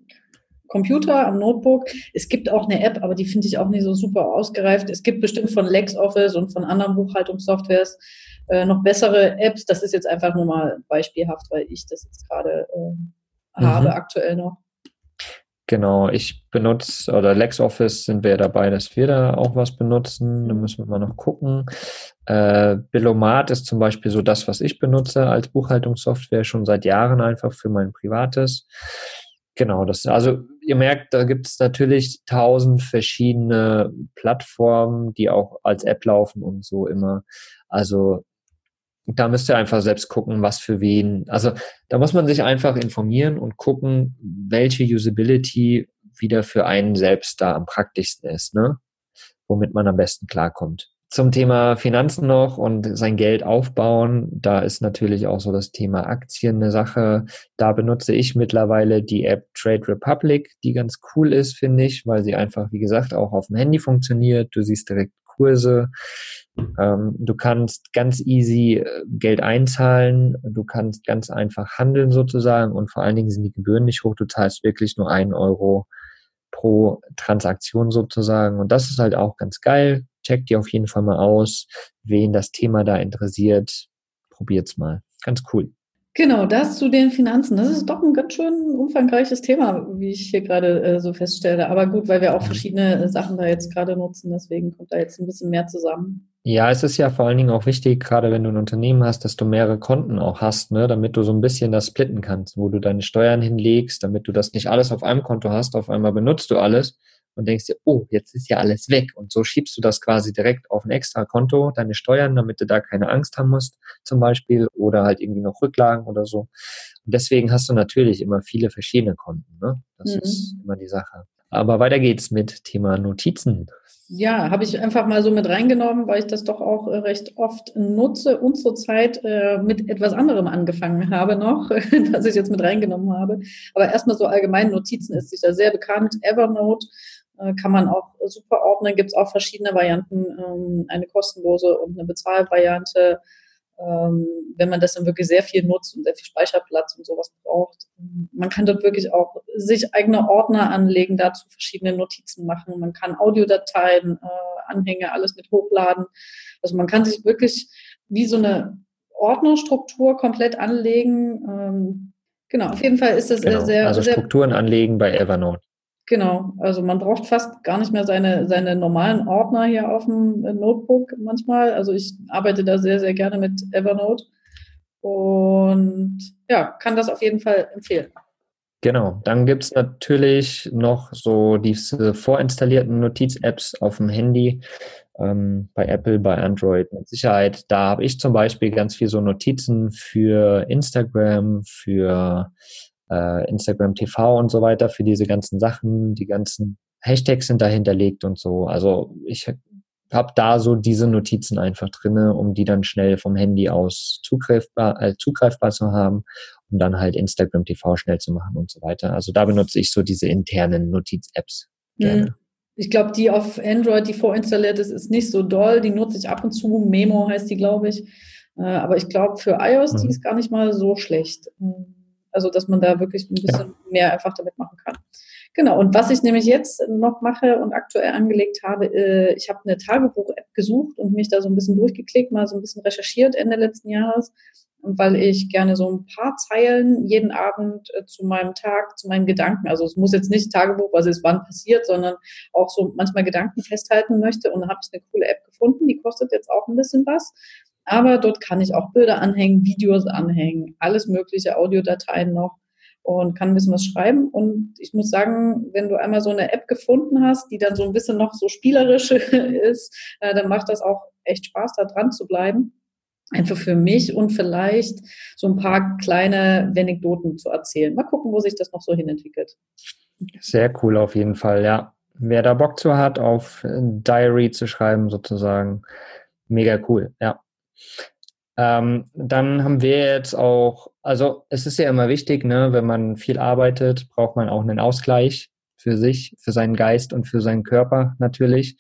Speaker 3: Computer, am Notebook. Es gibt auch eine App, aber die finde ich auch nicht so super ausgereift. Es gibt bestimmt von LexOffice und von anderen Buchhaltungssoftwares äh, noch bessere Apps. Das ist jetzt einfach nur mal beispielhaft, weil ich das jetzt gerade äh, mhm. habe aktuell noch.
Speaker 2: Genau, ich benutze, oder LexOffice sind wir ja dabei, dass wir da auch was benutzen. Da müssen wir mal noch gucken. Äh, Billomat ist zum Beispiel so das, was ich benutze als Buchhaltungssoftware schon seit Jahren einfach für mein privates. Genau, das, also ihr merkt, da gibt es natürlich tausend verschiedene Plattformen, die auch als App laufen und so immer. Also da müsst ihr einfach selbst gucken, was für wen. Also da muss man sich einfach informieren und gucken, welche Usability wieder für einen selbst da am praktischsten ist, ne? Womit man am besten klarkommt. Zum Thema Finanzen noch und sein Geld aufbauen, da ist natürlich auch so das Thema Aktien eine Sache. Da benutze ich mittlerweile die App Trade Republic, die ganz cool ist, finde ich, weil sie einfach, wie gesagt, auch auf dem Handy funktioniert. Du siehst direkt Kurse. Ähm, du kannst ganz easy äh, Geld einzahlen. Du kannst ganz einfach handeln sozusagen und vor allen Dingen sind die Gebühren nicht hoch. Du zahlst wirklich nur einen Euro pro Transaktion sozusagen. Und das ist halt auch ganz geil. Checkt die auf jeden Fall mal aus. Wen das Thema da interessiert, probiert's mal. Ganz cool.
Speaker 3: Genau, das zu den Finanzen. Das ist doch ein ganz schön umfangreiches Thema, wie ich hier gerade äh, so feststelle. Aber gut, weil wir auch mhm. verschiedene Sachen da jetzt gerade nutzen, deswegen kommt da jetzt ein bisschen mehr zusammen.
Speaker 2: Ja, es ist ja vor allen Dingen auch wichtig, gerade wenn du ein Unternehmen hast, dass du mehrere Konten auch hast, ne, damit du so ein bisschen das splitten kannst, wo du deine Steuern hinlegst, damit du das nicht alles auf einem Konto hast, auf einmal benutzt du alles und denkst dir, oh, jetzt ist ja alles weg. Und so schiebst du das quasi direkt auf ein extra Konto, deine Steuern, damit du da keine Angst haben musst, zum Beispiel, oder halt irgendwie noch Rücklagen oder so. Und deswegen hast du natürlich immer viele verschiedene Konten. Ne? Das mhm. ist immer die Sache. Aber weiter geht's mit Thema Notizen.
Speaker 3: Ja, habe ich einfach mal so mit reingenommen, weil ich das doch auch äh, recht oft nutze und zurzeit äh, mit etwas anderem angefangen habe noch, *laughs* das ich jetzt mit reingenommen habe. Aber erstmal so allgemein Notizen ist sicher sehr bekannt. Evernote kann man auch super ordnen. Gibt es auch verschiedene Varianten, ähm, eine kostenlose und eine Bezahlvariante. Ähm, wenn man das dann wirklich sehr viel nutzt und sehr viel Speicherplatz und sowas braucht. Man kann dort wirklich auch sich eigene Ordner anlegen, dazu verschiedene Notizen machen. Man kann Audiodateien, äh, Anhänge, alles mit hochladen. Also man kann sich wirklich wie so eine Ordnerstruktur komplett anlegen. Ähm, genau, auf jeden Fall ist das
Speaker 2: genau.
Speaker 3: sehr,
Speaker 2: also Strukturen sehr, anlegen bei Evernote.
Speaker 3: Genau, also man braucht fast gar nicht mehr seine, seine normalen Ordner hier auf dem äh, Notebook manchmal. Also ich arbeite da sehr, sehr gerne mit Evernote und ja, kann das auf jeden Fall empfehlen.
Speaker 2: Genau, dann gibt es natürlich noch so diese vorinstallierten Notiz-Apps auf dem Handy, ähm, bei Apple, bei Android mit Sicherheit. Da habe ich zum Beispiel ganz viel so Notizen für Instagram, für äh, Instagram TV und so weiter für diese ganzen Sachen. Die ganzen Hashtags sind dahinterlegt und so. Also ich habe da so diese Notizen einfach drinne, um die dann schnell vom Handy aus zugreifbar, äh, zugreifbar zu haben und dann halt Instagram TV schnell zu machen und so weiter. Also da benutze ich so diese internen Notiz-Apps gerne. Mhm.
Speaker 3: Ich glaube, die auf Android, die vorinstalliert ist, ist nicht so doll. Die nutze ich ab und zu. Memo heißt die, glaube ich. Äh, aber ich glaube, für iOS, mhm. die ist gar nicht mal so schlecht. Also, dass man da wirklich ein bisschen ja. mehr einfach damit machen kann. Genau. Und was ich nämlich jetzt noch mache und aktuell angelegt habe, äh, ich habe eine Tagebuch-App gesucht und mich da so ein bisschen durchgeklickt, mal so ein bisschen recherchiert Ende letzten Jahres, weil ich gerne so ein paar Zeilen jeden Abend äh, zu meinem Tag, zu meinen Gedanken, also es muss jetzt nicht Tagebuch, was ist wann passiert, sondern auch so manchmal Gedanken festhalten möchte. Und da habe ich eine coole App gefunden, die kostet jetzt auch ein bisschen was. Aber dort kann ich auch Bilder anhängen, Videos anhängen, alles mögliche, Audiodateien noch und kann ein bisschen was schreiben. Und ich muss sagen, wenn du einmal so eine App gefunden hast, die dann so ein bisschen noch so spielerisch *laughs* ist, äh, dann macht das auch echt Spaß, da dran zu bleiben. Einfach für mich und vielleicht so ein paar kleine Anekdoten zu erzählen. Mal gucken, wo sich das noch so hinentwickelt.
Speaker 2: Sehr cool auf jeden Fall, ja. Wer da Bock zu hat, auf Diary zu schreiben sozusagen, mega cool, ja. Ähm, dann haben wir jetzt auch, also es ist ja immer wichtig, ne, wenn man viel arbeitet, braucht man auch einen Ausgleich für sich, für seinen Geist und für seinen Körper natürlich.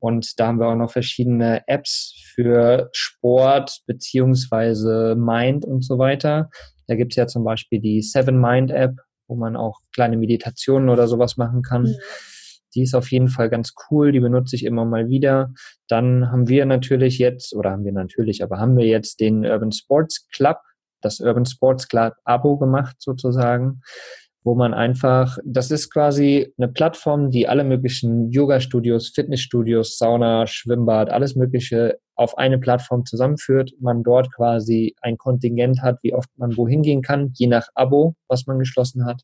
Speaker 2: Und da haben wir auch noch verschiedene Apps für Sport beziehungsweise Mind und so weiter. Da gibt es ja zum Beispiel die Seven Mind App, wo man auch kleine Meditationen oder sowas machen kann. Mhm. Die ist auf jeden Fall ganz cool, die benutze ich immer mal wieder. Dann haben wir natürlich jetzt, oder haben wir natürlich, aber haben wir jetzt den Urban Sports Club, das Urban Sports Club Abo gemacht sozusagen, wo man einfach, das ist quasi eine Plattform, die alle möglichen Yoga-Studios, Fitnessstudios, Sauna, Schwimmbad, alles Mögliche auf eine Plattform zusammenführt. Man dort quasi ein Kontingent hat, wie oft man wohin gehen kann, je nach Abo, was man geschlossen hat.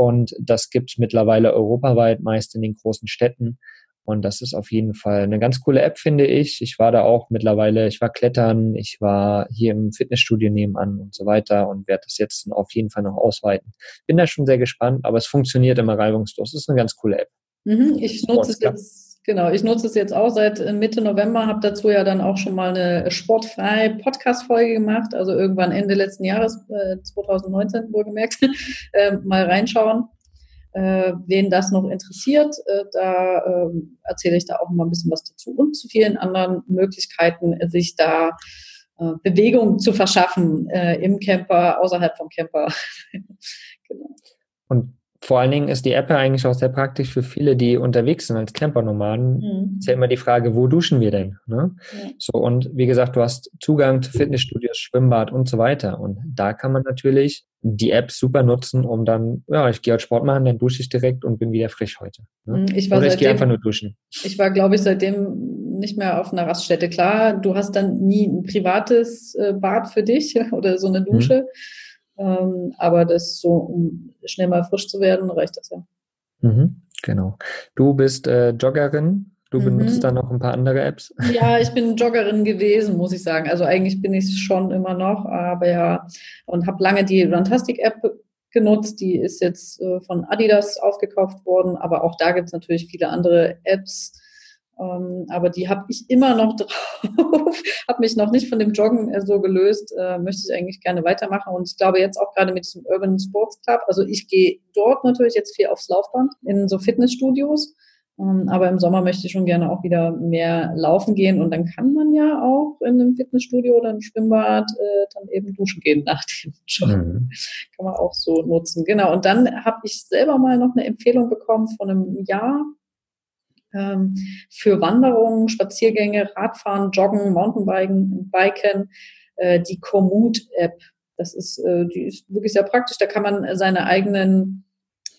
Speaker 2: Und das gibt es mittlerweile europaweit, meist in den großen Städten. Und das ist auf jeden Fall eine ganz coole App, finde ich. Ich war da auch mittlerweile, ich war klettern, ich war hier im Fitnessstudio nebenan und so weiter und werde das jetzt auf jeden Fall noch ausweiten. Bin da schon sehr gespannt, aber es funktioniert immer reibungslos. Das ist eine ganz coole App.
Speaker 3: Mhm, ich nutze es jetzt, genau, ich nutze es jetzt auch seit äh, Mitte November, habe dazu ja dann auch schon mal eine sportfreie Podcast-Folge gemacht, also irgendwann Ende letzten Jahres, äh, 2019 wohlgemerkt, *laughs* äh, mal reinschauen. Äh, wen das noch interessiert, äh, da äh, erzähle ich da auch mal ein bisschen was dazu und zu vielen anderen Möglichkeiten, sich da äh, Bewegung zu verschaffen äh, im Camper, außerhalb vom Camper. *laughs*
Speaker 2: genau. Und vor allen Dingen ist die App ja eigentlich auch sehr praktisch für viele, die unterwegs sind als Campernomaden. Mhm. Ist ja immer die Frage, wo duschen wir denn? Ne? Ja. So, und wie gesagt, du hast Zugang zu Fitnessstudios, Schwimmbad und so weiter. Und da kann man natürlich die App super nutzen, um dann, ja, ich gehe heute Sport machen, dann dusche ich direkt und bin wieder frisch heute. Ne?
Speaker 3: Mhm, ich
Speaker 2: Oder ich gehe einfach nur duschen.
Speaker 3: Ich war, glaube ich, seitdem nicht mehr auf einer Raststätte. Klar, du hast dann nie ein privates äh, Bad für dich *laughs* oder so eine mhm. Dusche. Mhm ähm, aber das so, um schnell mal frisch zu werden, reicht das ja.
Speaker 2: Mhm, genau. Du bist äh, Joggerin. Du mhm. benutzt da noch ein paar andere Apps? *laughs*
Speaker 3: Ja, ich bin Joggerin gewesen, muss ich sagen. Also eigentlich bin ich es schon immer noch, aber ja, und habe lange die Runtastic-App genutzt. Die ist jetzt äh, von Adidas aufgekauft worden, aber auch da gibt es natürlich viele andere Apps, aber die habe ich immer noch *laughs* drauf, habe mich noch nicht von dem Joggen äh, so gelöst, äh, möchte ich eigentlich gerne weitermachen. Und ich glaube jetzt auch gerade mit diesem Urban Sports Club, also ich gehe dort natürlich jetzt viel aufs Laufband in so Fitnessstudios. Ähm, aber im Sommer möchte ich schon gerne auch wieder mehr laufen gehen und dann kann man ja auch in einem Fitnessstudio oder im Schwimmbad äh, dann eben duschen gehen nach dem *laughs* Joggen. Mhm. Kann man auch so nutzen. Genau. Und dann habe ich selber mal noch eine Empfehlung bekommen von einem Jahr ähm, für Wanderungen, Spaziergänge, Radfahren, Joggen, Mountainbiken, Biken, äh, die Komoot-App. Das ist, äh, die ist wirklich sehr praktisch. Da kann man seine eigenen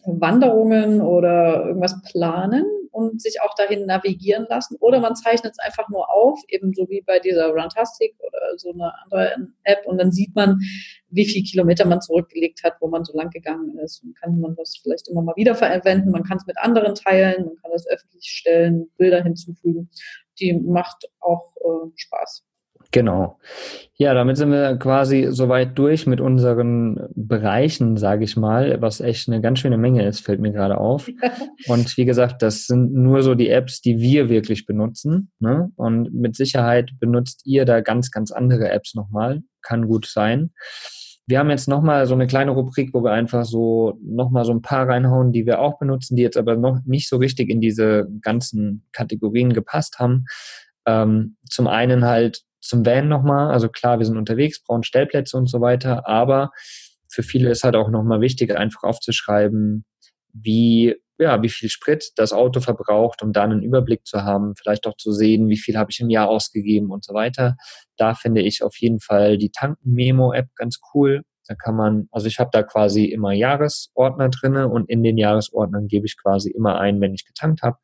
Speaker 3: Wanderungen oder irgendwas planen und sich auch dahin navigieren lassen. Oder man zeichnet es einfach nur auf, eben so wie bei dieser Runtastic oder so eine andere App. Und dann sieht man, wie viele Kilometer man zurückgelegt hat, wo man so lang gegangen ist. Und kann man das vielleicht immer mal wieder verwenden. Man kann es mit anderen teilen, man kann das öffentlich stellen, Bilder hinzufügen. Die macht auch äh, Spaß.
Speaker 2: Genau. Ja, damit sind wir quasi soweit durch mit unseren Bereichen, sage ich mal, was echt eine ganz schöne Menge ist, fällt mir gerade auf. *laughs* Und wie gesagt, das sind nur so die Apps, die wir wirklich benutzen. Ne? Und mit Sicherheit benutzt ihr da ganz, ganz andere Apps nochmal. Kann gut sein. Wir haben jetzt nochmal so eine kleine Rubrik, wo wir einfach so nochmal so ein paar reinhauen, die wir auch benutzen, die jetzt aber noch nicht so richtig in diese ganzen Kategorien gepasst haben. Ähm, zum einen halt zum Van nochmal. Also klar, wir sind unterwegs, brauchen Stellplätze und so weiter, aber für viele ist halt auch nochmal wichtig, einfach aufzuschreiben, wie, ja, wie viel Sprit das Auto verbraucht, um dann einen Überblick zu haben, vielleicht auch zu sehen, wie viel habe ich im Jahr ausgegeben und so weiter. Da finde ich auf jeden Fall die Tanken-Memo-App ganz cool. Da kann man, also ich habe da quasi immer Jahresordner drinne und in den Jahresordnern gebe ich quasi immer ein, wenn ich getankt habe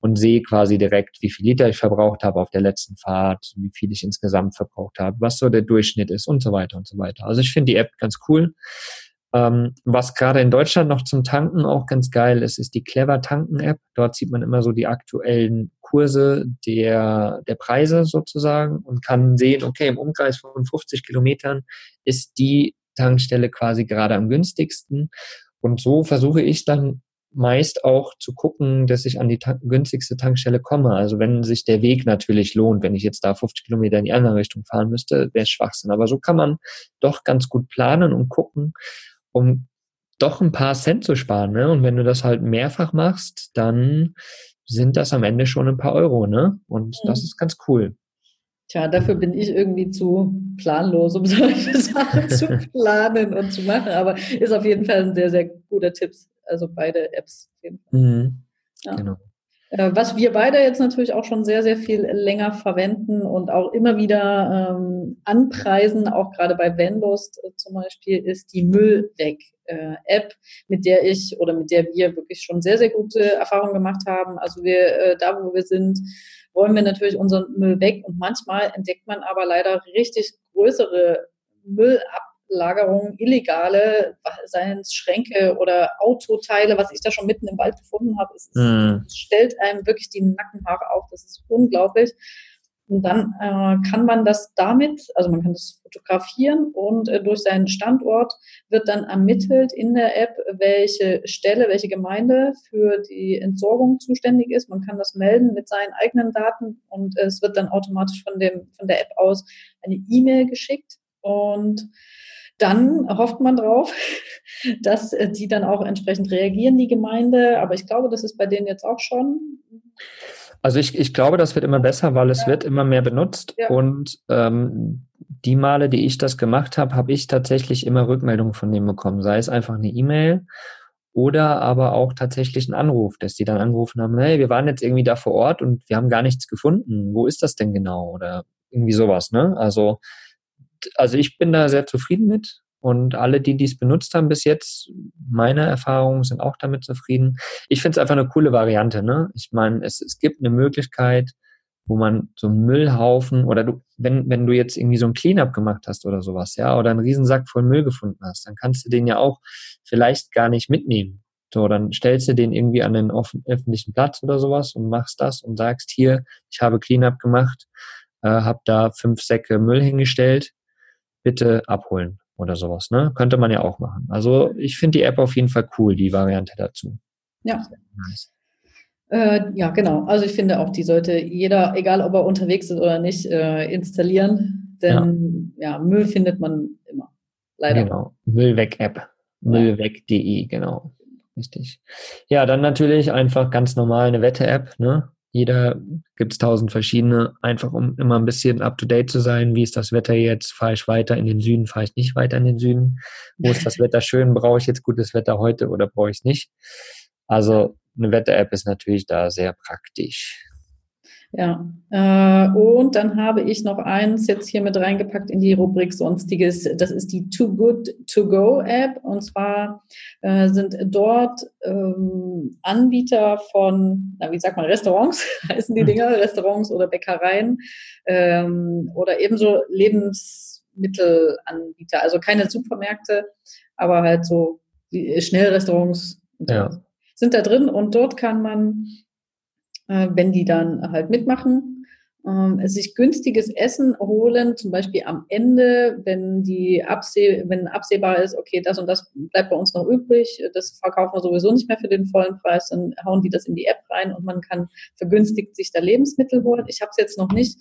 Speaker 2: und sehe quasi direkt, wie viel Liter ich verbraucht habe auf der letzten Fahrt, wie viel ich insgesamt verbraucht habe, was so der Durchschnitt ist und so weiter und so weiter. Also ich finde die App ganz cool. Ähm, was gerade in Deutschland noch zum Tanken auch ganz geil ist, ist die Clever Tanken App. Dort sieht man immer so die aktuellen Kurse der, der Preise sozusagen und kann sehen, okay, im Umkreis von 50 Kilometern ist die Tankstelle quasi gerade am günstigsten. Und so versuche ich dann meist auch zu gucken, dass ich an die ta günstigste Tankstelle komme. Also wenn sich der Weg natürlich lohnt, wenn ich jetzt da 50 Kilometer in die andere Richtung fahren müsste, wäre Schwachsinn. Aber so kann man doch ganz gut planen und gucken, um doch ein paar Cent zu sparen. Ne? Und wenn du das halt mehrfach machst, dann sind das am Ende schon ein paar Euro. Ne? Und mhm. das ist ganz cool.
Speaker 3: Tja, dafür bin ich irgendwie zu planlos, um *laughs* solche Sachen zu *laughs* planen und zu machen. Aber ist auf jeden Fall ein sehr, sehr guter Tipp also beide Apps. Mhm. Ja. Genau. Äh, was wir beide jetzt natürlich auch schon sehr, sehr viel länger verwenden und auch immer wieder ähm, anpreisen, auch gerade bei Vendost äh, zum Beispiel, ist die Müllweg-App, äh, mit der ich oder mit der wir wirklich schon sehr, sehr gute Erfahrungen gemacht haben. Also wir, äh, da wo wir sind, wollen wir natürlich unseren Müll weg und manchmal entdeckt man aber leider richtig größere Müllab Ablagerungen, illegale, seien es Schränke oder Autoteile, was ich da schon mitten im Wald gefunden habe. Es, mm. stellt einem wirklich die Nackenhaare auf. Das ist unglaublich. Und dann äh, kann man das damit, also man kann das fotografieren und äh, durch seinen Standort wird dann ermittelt in der App, welche Stelle, welche Gemeinde für die Entsorgung zuständig ist. Man kann das melden mit seinen eigenen Daten und es wird dann automatisch von, dem, von der App aus eine E-Mail geschickt und dann hofft man drauf, *laughs* dass äh, die dann auch entsprechend reagieren, die Gemeinde. Aber ich glaube, das ist bei denen jetzt auch schon.
Speaker 2: Also ich, ich glaube, das wird immer besser, weil es ja. wird immer mehr benutzt. Ja. Und ähm, die Male, die ich das gemacht habe, habe ich tatsächlich immer Rückmeldungen von denen bekommen. Sei es einfach eine E-Mail oder aber auch tatsächlich ein Anruf, dass die dann angerufen haben, hey, wir waren jetzt irgendwie da vor Ort und wir haben gar nichts gefunden. Wo ist das denn genau? Oder irgendwie sowas, ne? Also, also ich bin da sehr zufrieden mit. Und alle, die dies benutzt haben bis jetzt, meine Erfahrungen sind auch damit zufrieden. Ich finde es einfach eine coole Variante. Ne? Ich meine, es, es gibt eine Möglichkeit, wo man so einen Müllhaufen oder du, wenn, wenn du jetzt irgendwie so ein Cleanup gemacht hast oder sowas, ja, oder einen Riesensack voll Müll gefunden hast, dann kannst du den ja auch vielleicht gar nicht mitnehmen. So, dann stellst du den irgendwie an den offen, öffentlichen Platz oder sowas und machst das und sagst hier, ich habe Cleanup gemacht, äh, habe da fünf Säcke Müll hingestellt, bitte abholen oder sowas. Ne? Könnte man ja auch machen. Also ich finde die App auf jeden Fall cool, die Variante dazu.
Speaker 3: Ja. Nice. Äh, ja, genau. Also ich finde auch, die sollte jeder, egal ob er unterwegs ist oder nicht, äh, installieren. Denn ja. ja. Müll findet man immer. Leider.
Speaker 2: Genau. Müllweg-App. Müllweg.de, genau. Richtig. Ja, dann natürlich einfach ganz normal eine Wette-App, ne? Jeder gibt es tausend verschiedene, einfach um immer ein bisschen up to date zu sein. Wie ist das Wetter jetzt? Fahre ich weiter in den Süden? Fahre ich nicht weiter in den Süden? Wo ist das *laughs* Wetter schön? Brauche ich jetzt gutes Wetter heute oder brauche ich es nicht? Also eine Wetter-App ist natürlich da sehr praktisch.
Speaker 3: Ja, äh, und dann habe ich noch eins jetzt hier mit reingepackt in die Rubrik Sonstiges. Das ist die Too Good To Go App. Und zwar äh, sind dort ähm, Anbieter von, na, wie sagt man, Restaurants, *laughs* heißen die hm. Dinger, Restaurants oder Bäckereien ähm, oder ebenso Lebensmittelanbieter. Also keine Supermärkte, aber halt so Schnellrestaurants. Ja. Sind da drin und dort kann man äh, wenn die dann halt mitmachen. Ähm, sich günstiges Essen holen, zum Beispiel am Ende, wenn die abseh wenn absehbar ist, okay, das und das bleibt bei uns noch übrig, das verkaufen wir sowieso nicht mehr für den vollen Preis, dann hauen die das in die App rein und man kann vergünstigt sich da Lebensmittel holen. Ich habe es jetzt noch nicht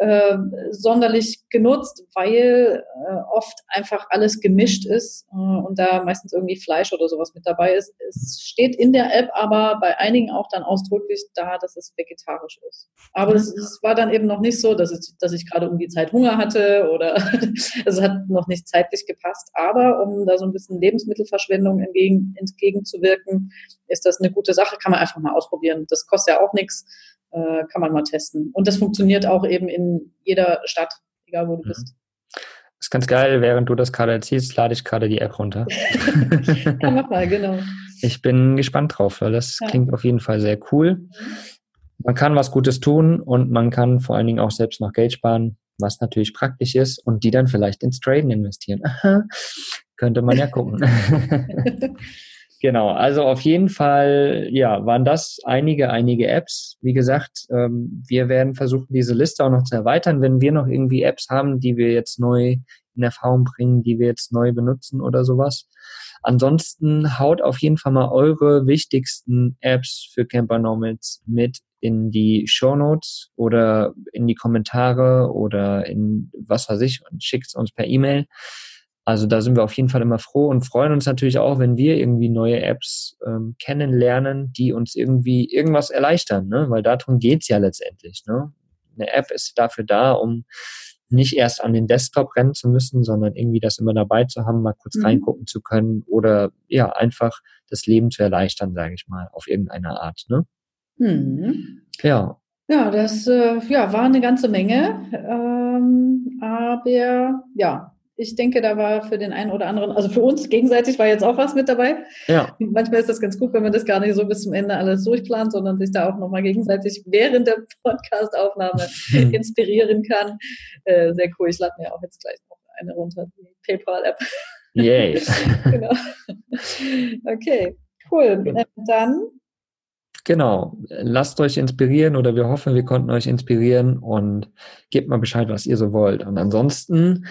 Speaker 3: äh, sonderlich genutzt, weil äh, oft einfach alles gemischt ist äh, und da meistens irgendwie Fleisch oder sowas mit dabei ist. Es steht in der App aber bei einigen auch dann ausdrücklich da, dass es vegetarisch ist. Aber es, es war dann eben noch nicht so, dass, es, dass ich gerade um die Zeit Hunger hatte oder *laughs* es hat noch nicht zeitlich gepasst. Aber um da so ein bisschen Lebensmittelverschwendung entgegen, entgegenzuwirken, ist das eine gute Sache, kann man einfach mal ausprobieren. Das kostet ja auch nichts äh, kann man mal testen. Und das funktioniert auch eben in jeder Stadt, egal wo du mhm. bist.
Speaker 2: Das ist ganz geil, während du das gerade erzählst, lade ich gerade die App runter. *laughs*
Speaker 3: ja, mach mal, genau.
Speaker 2: Ich bin gespannt drauf, weil das ja. klingt auf jeden Fall sehr cool. Man kann was Gutes tun und man kann vor allen Dingen auch selbst noch Geld sparen, was natürlich praktisch ist und die dann vielleicht ins Traden investieren. Aha, *laughs* könnte man ja gucken. *laughs* Genau, also auf jeden Fall, ja, waren das einige, einige Apps. Wie gesagt, ähm, wir werden versuchen, diese Liste auch noch zu erweitern, wenn wir noch irgendwie Apps haben, die wir jetzt neu in Erfahrung bringen, die wir jetzt neu benutzen oder sowas. Ansonsten haut auf jeden Fall mal eure wichtigsten Apps für Camper Nomads mit in die Show Notes oder in die Kommentare oder in was weiß ich und schickt uns per E-Mail. Also da sind wir auf jeden Fall immer froh und freuen uns natürlich auch, wenn wir irgendwie neue Apps ähm, kennenlernen, die uns irgendwie irgendwas erleichtern, ne? weil darum geht's ja letztendlich. Ne? Eine App ist dafür da, um nicht erst an den Desktop rennen zu müssen, sondern irgendwie das immer dabei zu haben, mal kurz mhm. reingucken zu können oder ja, einfach das Leben zu erleichtern, sage ich mal, auf irgendeine Art. Ne?
Speaker 3: Mhm. Ja. Ja, das äh, ja, war eine ganze Menge. Ähm, aber ja, ich denke, da war für den einen oder anderen, also für uns gegenseitig war jetzt auch was mit dabei. Ja. Manchmal ist das ganz gut, wenn man das gar nicht so bis zum Ende alles durchplant, sondern sich da auch nochmal gegenseitig während der Podcastaufnahme hm. inspirieren kann. Äh, sehr cool. Ich lade mir auch jetzt gleich noch eine runter, die PayPal-App.
Speaker 2: Yay. *laughs*
Speaker 3: genau. Okay, cool. Äh, dann
Speaker 2: Genau, lasst euch inspirieren oder wir hoffen, wir konnten euch inspirieren und gebt mal Bescheid, was ihr so wollt. Und ansonsten,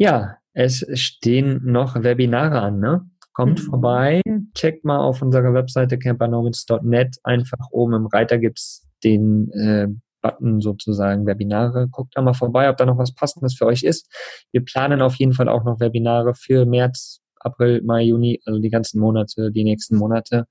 Speaker 2: ja, es stehen noch Webinare an, ne? Kommt mhm. vorbei, checkt mal auf unserer Webseite campernomads.net. Einfach oben im Reiter gibt's den äh, Button sozusagen Webinare. Guckt da mal vorbei, ob da noch was Passendes für euch ist. Wir planen auf jeden Fall auch noch Webinare für März, April, Mai, Juni, also die ganzen Monate, die nächsten Monate.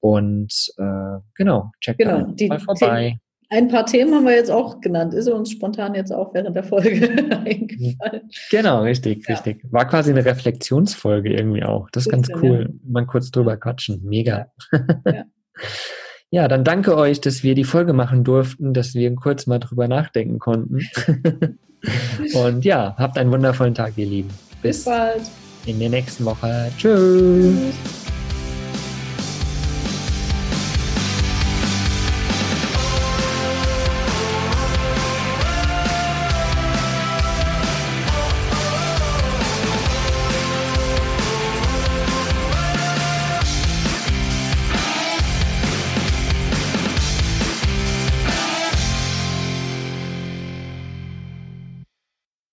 Speaker 2: Und äh, genau, checkt genau,
Speaker 3: die, mal vorbei. Ein paar Themen haben wir jetzt auch genannt. Ist uns spontan jetzt auch während der Folge *laughs* eingefallen.
Speaker 2: Genau, richtig, ja. richtig. War quasi eine Reflexionsfolge irgendwie auch. Das ist ganz cool. Ja. Mal kurz drüber quatschen. Mega. *laughs* Ja. ja. dann danke euch, dass wir die Folge machen durften, dass wir kurz mal drüber nachdenken konnten. *laughs* Und ja, habt einen wundervollen Tag, ihr Lieben.
Speaker 3: Bis, Bis bald.
Speaker 2: In der nächsten Woche. Tschüss. Tschüss.